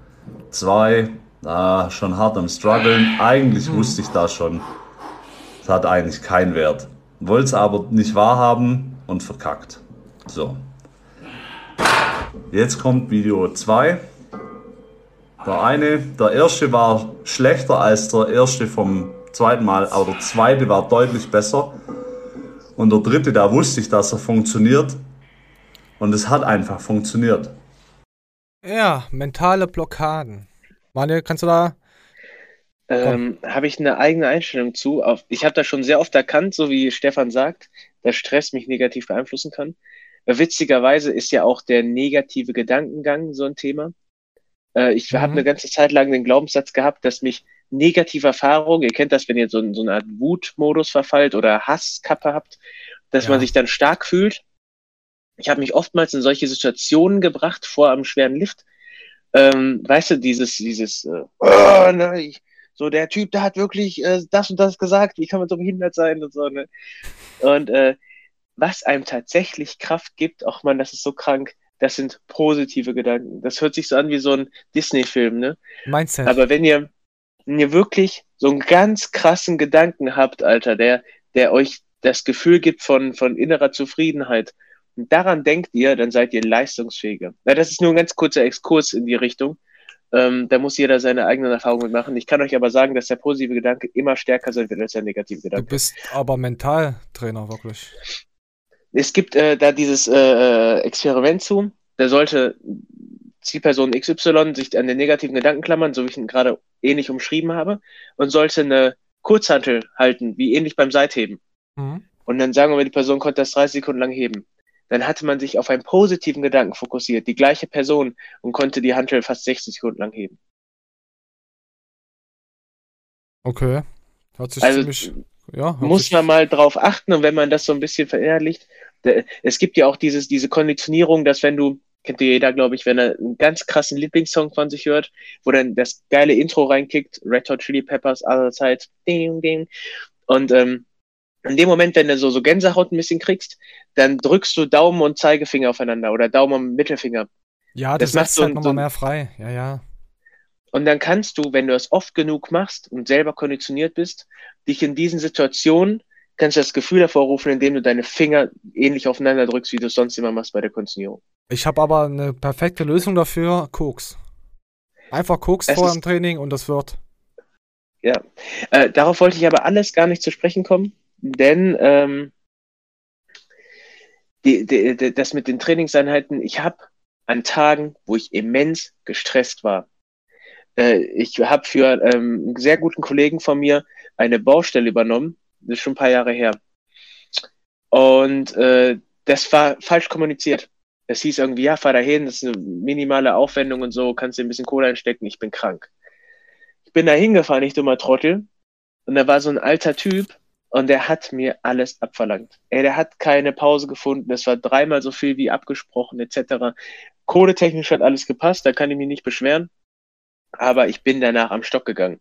2, da schon hart am struggeln. Eigentlich wusste ich das schon. Es hat eigentlich keinen Wert. Wollte es aber nicht wahrhaben und verkackt. So. Jetzt kommt Video 2. Der eine, der erste war schlechter als der erste vom zweiten Mal, aber der zweite war deutlich besser. Und der dritte, da wusste ich, dass er funktioniert. Und es hat einfach funktioniert. Ja, mentale Blockaden. Manuel, kannst du da ähm, habe ich eine eigene Einstellung zu. Ich habe das schon sehr oft erkannt, so wie Stefan sagt, dass Stress mich negativ beeinflussen kann. Witzigerweise ist ja auch der negative Gedankengang so ein Thema. Äh, ich mhm. habe eine ganze Zeit lang den Glaubenssatz gehabt, dass mich negative Erfahrungen, ihr kennt das, wenn ihr so, so eine Art Wutmodus verfallt oder Hasskappe habt, dass ja. man sich dann stark fühlt. Ich habe mich oftmals in solche Situationen gebracht vor einem schweren Lift. Ähm, weißt du, dieses, dieses, äh, oh, ne, ich, so der Typ, der hat wirklich äh, das und das gesagt, wie kann man so behindert sein und so, ne? Und äh, was einem tatsächlich Kraft gibt, auch man, das ist so krank, das sind positive Gedanken. Das hört sich so an wie so ein Disney-Film, ne? Mindset. Aber wenn ihr, wenn ihr wirklich so einen ganz krassen Gedanken habt, Alter, der, der euch das Gefühl gibt von, von innerer Zufriedenheit, und daran denkt ihr, dann seid ihr leistungsfähiger. Na, das ist nur ein ganz kurzer Exkurs in die Richtung. Ähm, da muss jeder seine eigenen Erfahrungen machen. Ich kann euch aber sagen, dass der positive Gedanke immer stärker sein wird als der negative Gedanke. Du bist aber Mentaltrainer, wirklich. Es gibt äh, da dieses äh, Experiment zu. Da sollte Zielperson XY sich an den negativen Gedanken klammern, so wie ich ihn gerade ähnlich umschrieben habe, und sollte eine Kurzhantel halten, wie ähnlich beim Seitheben. Mhm. Und dann sagen wir, die Person konnte das 30 Sekunden lang heben dann hatte man sich auf einen positiven Gedanken fokussiert, die gleiche Person und konnte die Handel fast 60 Sekunden lang heben. Okay. Hat sich also, ziemlich, ja, muss man mal drauf achten und wenn man das so ein bisschen verinnerlicht, es gibt ja auch dieses, diese Konditionierung, dass wenn du, kennt ihr jeder, glaube ich, wenn er einen ganz krassen Lieblingssong von sich hört, wo dann das geile Intro reinkickt, Red Hot Chili Peppers, Other Side, ding, ding, und ähm, in dem Moment, wenn du so, so Gänsehaut ein bisschen kriegst, dann drückst du Daumen und Zeigefinger aufeinander oder Daumen und Mittelfinger. Ja, das, das macht so, halt nochmal so, mehr frei. Ja, ja. Und dann kannst du, wenn du es oft genug machst und selber konditioniert bist, dich in diesen Situationen, kannst du das Gefühl hervorrufen, indem du deine Finger ähnlich aufeinander drückst, wie du es sonst immer machst bei der Konditionierung. Ich habe aber eine perfekte Lösung dafür, Koks. Einfach Koks es vor dem Training und das wird. Ja, äh, darauf wollte ich aber alles gar nicht zu sprechen kommen denn ähm, die, die, die, das mit den Trainingseinheiten, ich habe an Tagen, wo ich immens gestresst war. Äh, ich habe für ähm, einen sehr guten Kollegen von mir eine Baustelle übernommen. Das ist schon ein paar Jahre her. Und äh, das war falsch kommuniziert. Es hieß irgendwie, ja, fahr dahin, das ist eine minimale Aufwendung und so, kannst dir ein bisschen Kohle einstecken, ich bin krank. Ich bin da hingefahren, ich dummer Trottel. Und da war so ein alter Typ, und der hat mir alles abverlangt. Ey, der hat keine Pause gefunden. Es war dreimal so viel wie abgesprochen, etc. Kohletechnisch hat alles gepasst, da kann ich mich nicht beschweren. Aber ich bin danach am Stock gegangen.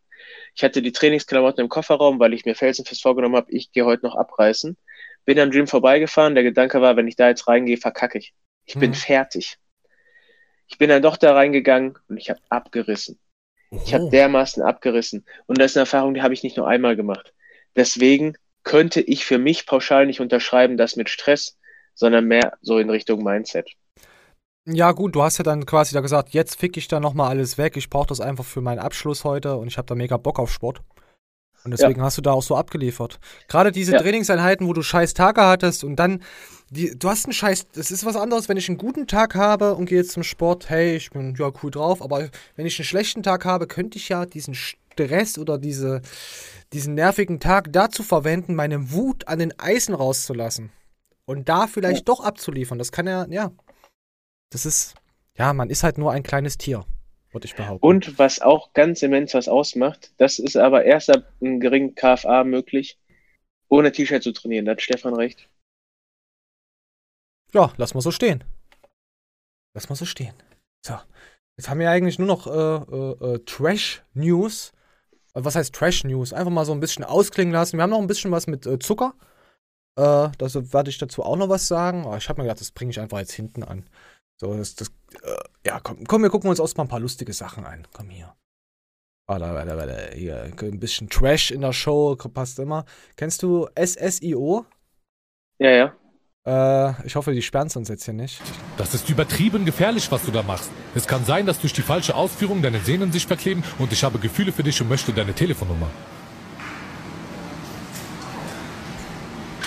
Ich hatte die Trainingsklamotten im Kofferraum, weil ich mir felsenfest vorgenommen habe, ich gehe heute noch abreißen. Bin am Gym vorbeigefahren. Der Gedanke war, wenn ich da jetzt reingehe, verkacke ich. Ich mhm. bin fertig. Ich bin dann doch da reingegangen und ich habe abgerissen. Oh. Ich habe dermaßen abgerissen. Und das ist eine Erfahrung, die habe ich nicht nur einmal gemacht. Deswegen könnte ich für mich pauschal nicht unterschreiben, das mit Stress, sondern mehr so in Richtung Mindset. Ja, gut, du hast ja dann quasi da gesagt, jetzt fick ich da nochmal alles weg. Ich brauche das einfach für meinen Abschluss heute und ich habe da mega Bock auf Sport. Und deswegen ja. hast du da auch so abgeliefert. Gerade diese ja. Trainingseinheiten, wo du scheiß Tage hattest und dann, die, du hast einen scheiß, das ist was anderes, wenn ich einen guten Tag habe und gehe jetzt zum Sport, hey, ich bin ja cool drauf, aber wenn ich einen schlechten Tag habe, könnte ich ja diesen Stress oder diese, diesen nervigen Tag dazu verwenden, meine Wut an den Eisen rauszulassen. Und da vielleicht ja. doch abzuliefern. Das kann ja, ja. Das ist, ja, man ist halt nur ein kleines Tier. würde ich behaupten. Und was auch ganz immens was ausmacht, das ist aber erst ab einem geringen KFA möglich, ohne T-Shirt zu trainieren. Da hat Stefan recht. Ja, lass mal so stehen. Lass mal so stehen. So, jetzt haben wir eigentlich nur noch äh, äh, äh Trash-News. Also was heißt Trash-News? Einfach mal so ein bisschen ausklingen lassen. Wir haben noch ein bisschen was mit äh, Zucker. Äh, das werde ich dazu auch noch was sagen. Aber ich habe mir gedacht, das bringe ich einfach jetzt hinten an. So, das, das äh, ja, komm, komm, wir gucken uns erstmal ein paar lustige Sachen an. Komm hier. Warte, warte, warte. Hier, ein bisschen Trash in der Show, passt immer. Kennst du SSIO? Ja, ja. Äh, ich hoffe, die sperren es uns jetzt hier nicht. Das ist übertrieben gefährlich, was du da machst. Es kann sein, dass durch die falsche Ausführung deine Sehnen sich verkleben und ich habe Gefühle für dich und möchte deine Telefonnummer.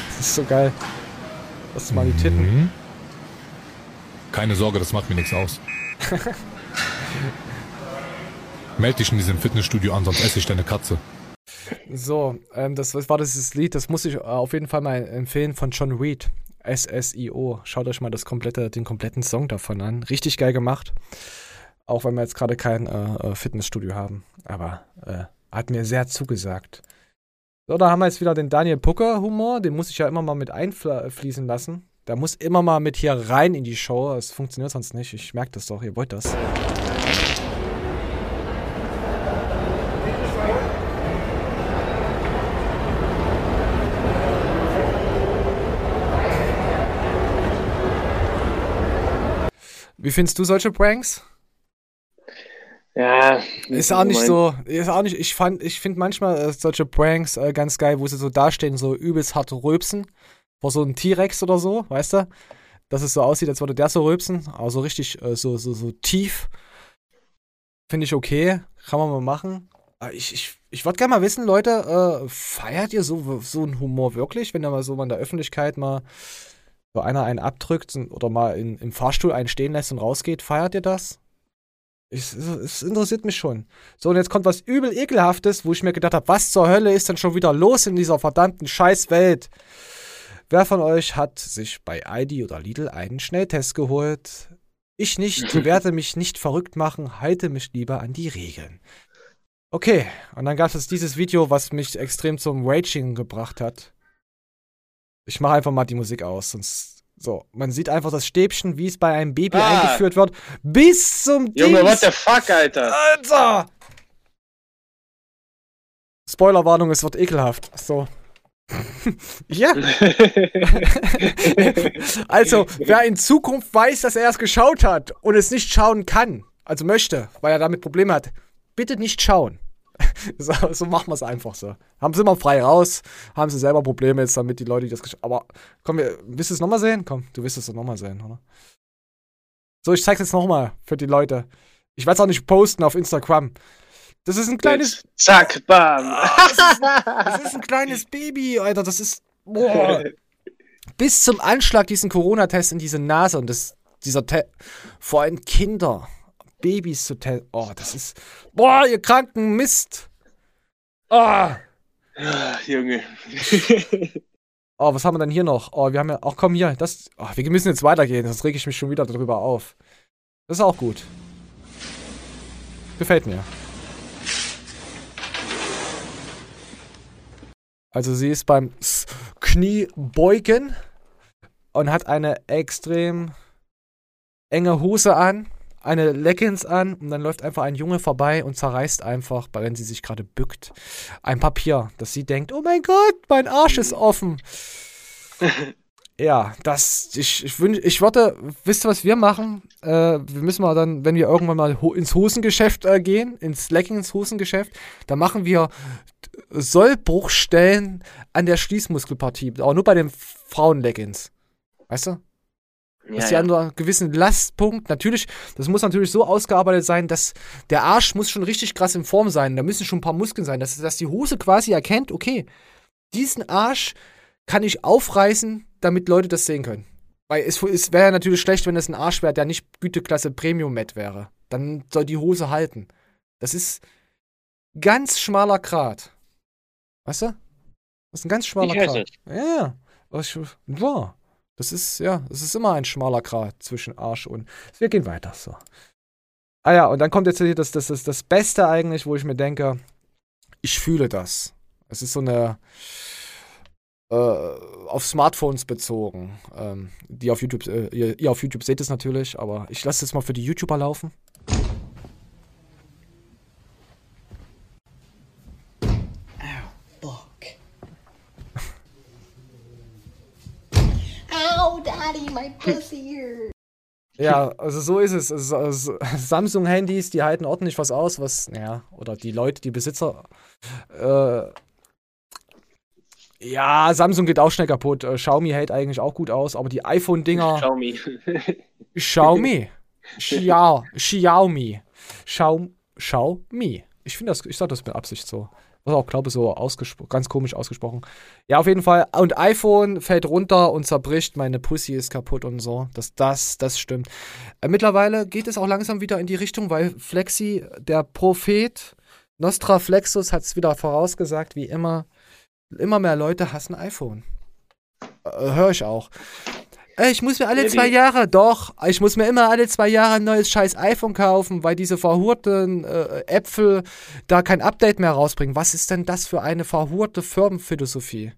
Das ist so geil. Das ist mal die Titten. Mhm. Keine Sorge, das macht mir nichts aus. Meld dich in diesem Fitnessstudio an, sonst esse ich deine Katze. So, ähm, das war das Lied, das muss ich auf jeden Fall mal empfehlen von John Reed. SSIO. Schaut euch mal das komplette, den kompletten Song davon an. Richtig geil gemacht. Auch wenn wir jetzt gerade kein äh, äh, Fitnessstudio haben. Aber äh, hat mir sehr zugesagt. So, da haben wir jetzt wieder den Daniel Pucker-Humor. Den muss ich ja immer mal mit einfließen lassen. Der muss immer mal mit hier rein in die Show. Das funktioniert sonst nicht. Ich merke das doch. Ihr wollt das. Wie findest du solche Pranks? Ja, ist auch nicht so, ist auch nicht, ich fand, ich finde manchmal äh, solche Pranks äh, ganz geil, wo sie so dastehen, so übelst hart rülpsen, vor so einem T-Rex oder so, weißt du? Dass es so aussieht, als würde der so rülpsen, aber so richtig, äh, so, so, so tief. Finde ich okay, kann man mal machen. Ich, ich, ich würde gerne mal wissen, Leute, äh, feiert ihr so, so einen Humor wirklich, wenn da mal so in der Öffentlichkeit mal so einer einen abdrückt oder mal in, im Fahrstuhl einen stehen lässt und rausgeht, feiert ihr das? Es, es interessiert mich schon. So, und jetzt kommt was übel ekelhaftes, wo ich mir gedacht habe, was zur Hölle ist denn schon wieder los in dieser verdammten Scheißwelt? Wer von euch hat sich bei ID oder Lidl einen Schnelltest geholt? Ich nicht, werde mich nicht verrückt machen, halte mich lieber an die Regeln. Okay, und dann gab es dieses Video, was mich extrem zum Raging gebracht hat. Ich mache einfach mal die Musik aus, sonst. So, man sieht einfach das Stäbchen, wie es bei einem Baby ah. eingeführt wird, bis zum Junge, Dings. what the fuck, Alter? Alter! Spoilerwarnung, es wird ekelhaft. So. Ja. also, wer in Zukunft weiß, dass er es geschaut hat und es nicht schauen kann, also möchte, weil er damit Probleme hat, bitte nicht schauen. so, so machen wir es einfach so. Haben sie immer frei raus, haben sie selber Probleme jetzt damit, die Leute, die das Aber komm, wir, willst du es nochmal sehen? Komm, du wirst es nochmal sehen, oder? So, ich zeig's jetzt nochmal für die Leute. Ich werde es auch nicht posten auf Instagram. Das ist ein kleines. Jetzt, zack, bam. das, ist, das ist ein kleines Baby, Alter. Das ist. Boah. Bis zum Anschlag diesen Corona-Test in diese Nase und das, dieser Test. Vor allem Kinder. Babys zu testen. Oh, das ist. Boah, ihr kranken Mist! Oh. Junge. oh, was haben wir denn hier noch? Oh, wir haben ja. Ach komm hier, das. Oh, wir müssen jetzt weitergehen, sonst rege ich mich schon wieder darüber auf. Das ist auch gut. Gefällt mir. Also sie ist beim Kniebeugen und hat eine extrem enge Hose an eine Leggings an und dann läuft einfach ein Junge vorbei und zerreißt einfach, wenn sie sich gerade bückt, ein Papier, dass sie denkt, oh mein Gott, mein Arsch ist offen. ja, das, ich, ich wünsche, ich warte, wisst ihr, was wir machen? Äh, wir müssen mal dann, wenn wir irgendwann mal ins Hosengeschäft äh, gehen, ins Leggings-Hosengeschäft, dann machen wir Sollbruchstellen an der Schließmuskelpartie, aber nur bei den Frauen-Leggings. Weißt du? Ja, die ja. an einem gewissen Lastpunkt, natürlich, das muss natürlich so ausgearbeitet sein, dass der Arsch muss schon richtig krass in Form sein. Da müssen schon ein paar Muskeln sein, dass, dass die Hose quasi erkennt, okay, diesen Arsch kann ich aufreißen, damit Leute das sehen können. Weil es, es wäre ja natürlich schlecht, wenn das ein Arsch wäre, der nicht Güteklasse Premium Met wäre. Dann soll die Hose halten. Das ist ganz schmaler Grad. Weißt du? Das ist ein ganz schmaler ich Grad. Ja, ja. Boah. Das ist, ja, es ist immer ein schmaler Grat zwischen Arsch und. Wir gehen weiter. So. Ah ja, und dann kommt jetzt hier das, das, das, das Beste eigentlich, wo ich mir denke, ich fühle das. Es ist so eine äh, auf Smartphones bezogen. Ähm, die auf YouTube, äh, ihr, ihr auf YouTube seht es natürlich, aber ich lasse es mal für die YouTuber laufen. Ow, Daddy, my pussy here. Ja, also so ist es. Also, also Samsung-Handys, die halten ordentlich was aus, was, ja, oder die Leute, die Besitzer. Äh, ja, Samsung geht auch schnell kaputt. Äh, Xiaomi hält eigentlich auch gut aus, aber die iPhone-Dinger. Xiaomi. Xiaomi. Xiao, Xiaomi. Xiao, Xiaomi. Ich finde das, ich sage das mit Absicht so. Was auch, glaube ich, so ganz komisch ausgesprochen. Ja, auf jeden Fall. Und iPhone fällt runter und zerbricht, meine Pussy ist kaputt und so. Das, das, das stimmt. Äh, mittlerweile geht es auch langsam wieder in die Richtung, weil Flexi, der Prophet, Nostra Flexus, hat es wieder vorausgesagt, wie immer. Immer mehr Leute hassen iPhone. Äh, Höre ich auch. Äh, ich muss mir alle zwei Jahre, doch, ich muss mir immer alle zwei Jahre ein neues scheiß iPhone kaufen, weil diese verhurten äh, Äpfel da kein Update mehr rausbringen. Was ist denn das für eine verhurte Firmenphilosophie?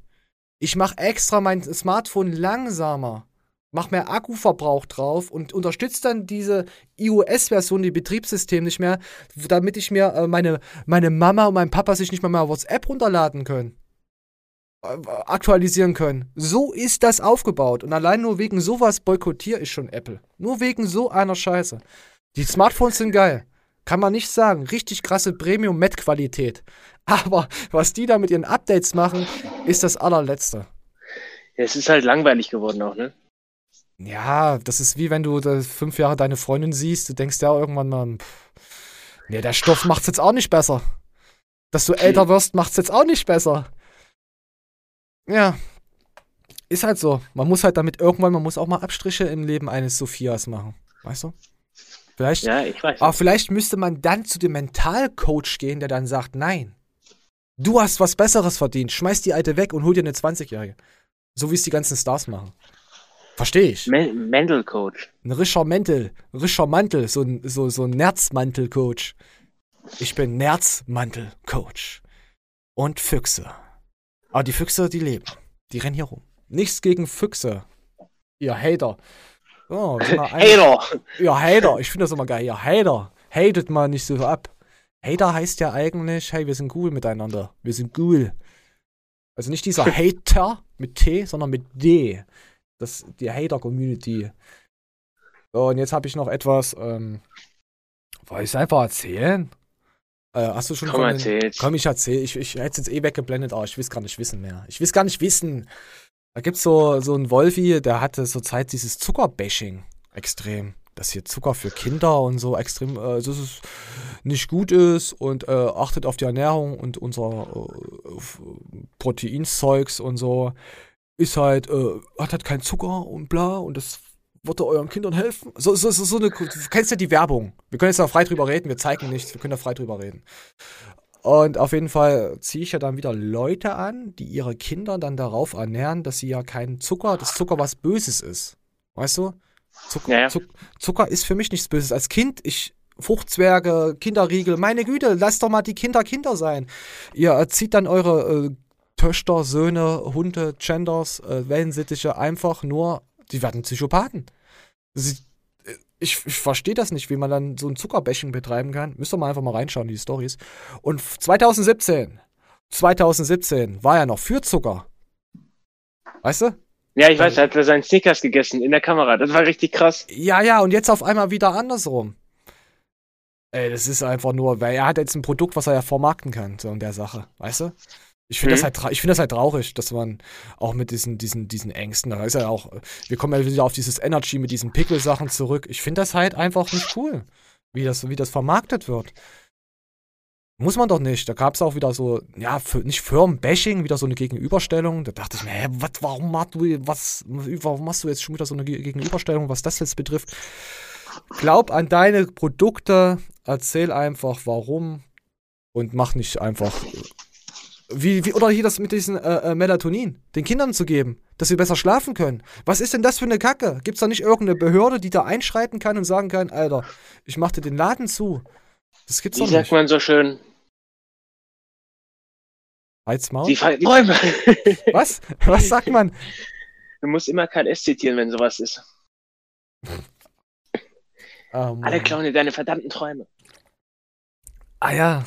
Ich mache extra mein Smartphone langsamer, mach mehr Akkuverbrauch drauf und unterstütze dann diese iOS-Version, die Betriebssystem nicht mehr, damit ich mir äh, meine, meine Mama und mein Papa sich nicht mehr, mehr WhatsApp runterladen können aktualisieren können. So ist das aufgebaut. Und allein nur wegen sowas boykottiere ich schon Apple. Nur wegen so einer Scheiße. Die Smartphones sind geil. Kann man nicht sagen. Richtig krasse Premium-Met-Qualität. Aber was die da mit ihren Updates machen, ist das allerletzte. Ja, es ist halt langweilig geworden auch, ne? Ja, das ist wie wenn du fünf Jahre deine Freundin siehst, du denkst ja irgendwann mal, pff, nee, der Stoff macht's jetzt auch nicht besser. Dass du älter wirst, macht's jetzt auch nicht besser. Ja. Ist halt so. Man muss halt damit irgendwann, man muss auch mal Abstriche im Leben eines Sophias machen. Weißt du? Vielleicht, ja, ich weiß. Aber vielleicht müsste man dann zu dem Mentalcoach gehen, der dann sagt, nein, du hast was Besseres verdient, schmeiß die alte weg und hol dir eine 20-Jährige. So wie es die ganzen Stars machen. Verstehe ich. Men Mental Coach. Ein rischer Mantel, rischer Mantel, so ein, so, so ein Nerzmantel-Coach. Ich bin Nerzmantel-Coach. Und Füchse. Aber die Füchse, die leben. Die rennen hier rum. Nichts gegen Füchse. Ihr Hater. Oh, Hater! Ihr Hater. Ich finde das immer geil. Ihr Hater. Hatet mal nicht so ab. Hater heißt ja eigentlich, hey, wir sind cool miteinander. Wir sind cool. Also nicht dieser Hater mit T, sondern mit D. Das die Hater-Community. So, und jetzt habe ich noch etwas. Ähm, wollte ich es einfach erzählen? Äh, hast du schon Komm, von erzähl's. Komm, ich erzähl. Ich, ich hätte es jetzt eh weggeblendet, aber ich will es gar nicht wissen mehr. Ich will es gar nicht wissen. Da gibt's so, so einen Wolfi, der hatte zur Zeit dieses Zuckerbashing extrem. Dass hier Zucker für Kinder und so extrem, äh, dass es nicht gut ist und äh, achtet auf die Ernährung und unser äh, Proteinzeugs und so. Ist halt, äh, hat halt keinen Zucker und bla und das wird euren Kindern helfen? So, so, so, so eine, du kennst ja die Werbung. Wir können jetzt da frei drüber reden, wir zeigen nichts, wir können da frei drüber reden. Und auf jeden Fall ziehe ich ja dann wieder Leute an, die ihre Kinder dann darauf ernähren, dass sie ja keinen Zucker, dass Zucker was Böses ist. Weißt du? Zucker, Ja, ja. Zuck- Zucker ist für mich nichts Böses. Als Kind, ich, Fruchtzwerge, Kinderriegel, meine Güte, lasst doch mal die Kinder Kinder sein. Ihr erzieht dann eure äh, Töchter, Söhne, Hunde, Genders, äh, Wellensittiche einfach nur, die werden Psychopathen. Sie, ich, ich verstehe das nicht, wie man dann so ein Zuckerbashing betreiben kann. Müsst ihr mal einfach mal reinschauen, die Stories. Und 2017, 2017 war er noch für Zucker. Weißt du? Ja, ich weiß, er hat seinen Snickers gegessen in der Kamera. Das war richtig krass. Ja, ja, und jetzt auf einmal wieder andersrum. Ey, das ist einfach nur, weil er hat jetzt ein Produkt, was er ja vermarkten kann, so in der Sache, weißt du? Ich finde Mhm. das, halt, ich find das halt traurig, dass man auch mit diesen, diesen, diesen Ängsten, da ist ja auch, wir kommen ja wieder auf dieses Energy mit diesen Pickle-Sachen zurück. Ich finde das halt einfach nicht cool, wie das, wie das vermarktet wird. Muss man doch nicht. Da gab es auch wieder so, ja, für, nicht Firmen-Bashing, wieder so eine Gegenüberstellung. Da dachte ich mir, hä, was, warum, machst du, was, warum machst du jetzt schon wieder so eine Ge- Gegenüberstellung, was das jetzt betrifft? Glaub an deine Produkte, erzähl einfach warum und mach nicht einfach Wie, wie, oder hier das mit diesem äh, äh, Melatonin, den Kindern zu geben, dass sie besser schlafen können. Was ist denn das für eine Kacke? Gibt's da nicht irgendeine Behörde, die da einschreiten kann und sagen kann, Alter, ich mach dir den Laden zu? Das gibt's Wie doch sagt nicht. man so schön? Halt's Maul. Die Träume. Was? Was sagt man? Du musst immer KS zitieren, wenn sowas ist. Oh. Alle klauen dir deine verdammten Träume. Ah ja.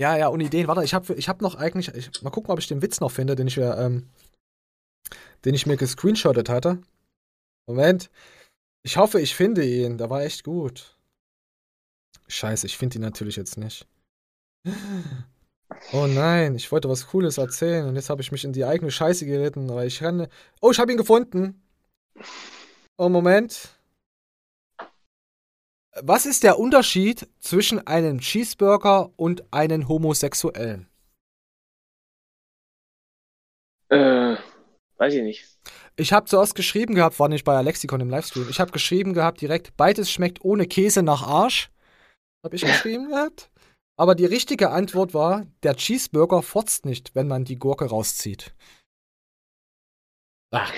Ja, ja, und Ideen. Warte, ich habe ich hab noch eigentlich. Ich, mal gucken, ob ich den Witz noch finde, den ich mir, ähm, den ich mir gescreenshottet hatte. Moment. Ich hoffe, ich finde ihn. Der war echt gut. Scheiße, ich finde ihn natürlich jetzt nicht. Oh nein, ich wollte was Cooles erzählen und jetzt habe ich mich in die eigene Scheiße geritten, weil ich kann. Oh, ich habe ihn gefunden. Oh, Moment. Was ist der Unterschied zwischen einem Cheeseburger und einem Homosexuellen? Äh, weiß ich nicht. Ich habe zuerst geschrieben gehabt, war nicht bei Alexikon im Livestream. Ich habe geschrieben gehabt direkt, beides schmeckt ohne Käse nach Arsch. Habe ich geschrieben gehabt. Aber die richtige Antwort war, der Cheeseburger furzt nicht, wenn man die Gurke rauszieht. Ah.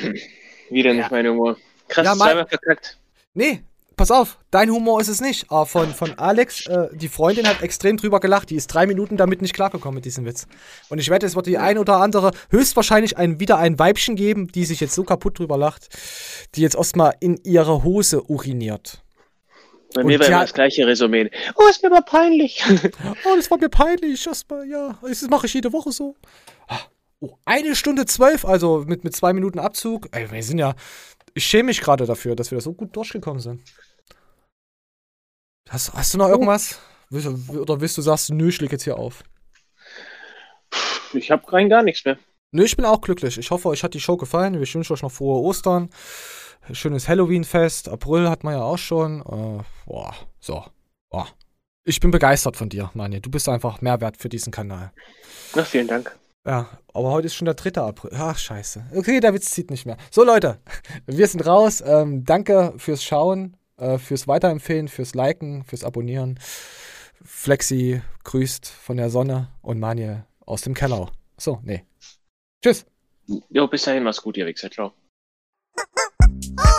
Wieder nicht mein Humor. Krass, Ja, mein- zweimal verkackt. Nee, pass auf, dein Humor ist es nicht. Aber von, von Alex, äh, die Freundin hat extrem drüber gelacht. Die ist drei Minuten damit nicht klargekommen mit diesem Witz. Und ich wette, es wird die ein oder andere höchstwahrscheinlich ein, wieder ein Weibchen geben, die sich jetzt so kaputt drüber lacht, die jetzt erstmal in ihre Hose uriniert. Bei mir war immer das gleiche Resümee. Oh, ist mir aber peinlich. Oh, das war mir peinlich. Erstmal, ja, das mache ich jede Woche so. Ah, Oh, eine Stunde zwölf, also mit, mit zwei Minuten Abzug. Ey, wir sind ja. Ich schäme mich gerade dafür, dass wir da so gut durchgekommen sind. Hast, hast du noch irgendwas? Oder willst du sagst, nö, ich leg jetzt hier auf? Ich habe rein gar nichts mehr. Nö, ich bin auch glücklich. Ich hoffe, euch hat die Show gefallen. Ich wünsche euch noch frohe Ostern. Schönes Halloween-Fest. April hat man ja auch schon. Äh, boah, so. Boah. Ich bin begeistert von dir, Manje. Du bist einfach Mehrwert für diesen Kanal. Na, vielen Dank. Ja, aber heute ist schon der 3. April. Ach, scheiße. Okay, der Witz zieht nicht mehr. So, Leute, wir sind raus. Ähm, danke fürs Schauen, äh, fürs Weiterempfehlen, fürs Liken, fürs Abonnieren. Flexi grüßt von der Sonne und Manje aus dem Keller. So, nee. Tschüss. Jo, bis dahin, mach's gut, ihr Wichser. Ciao.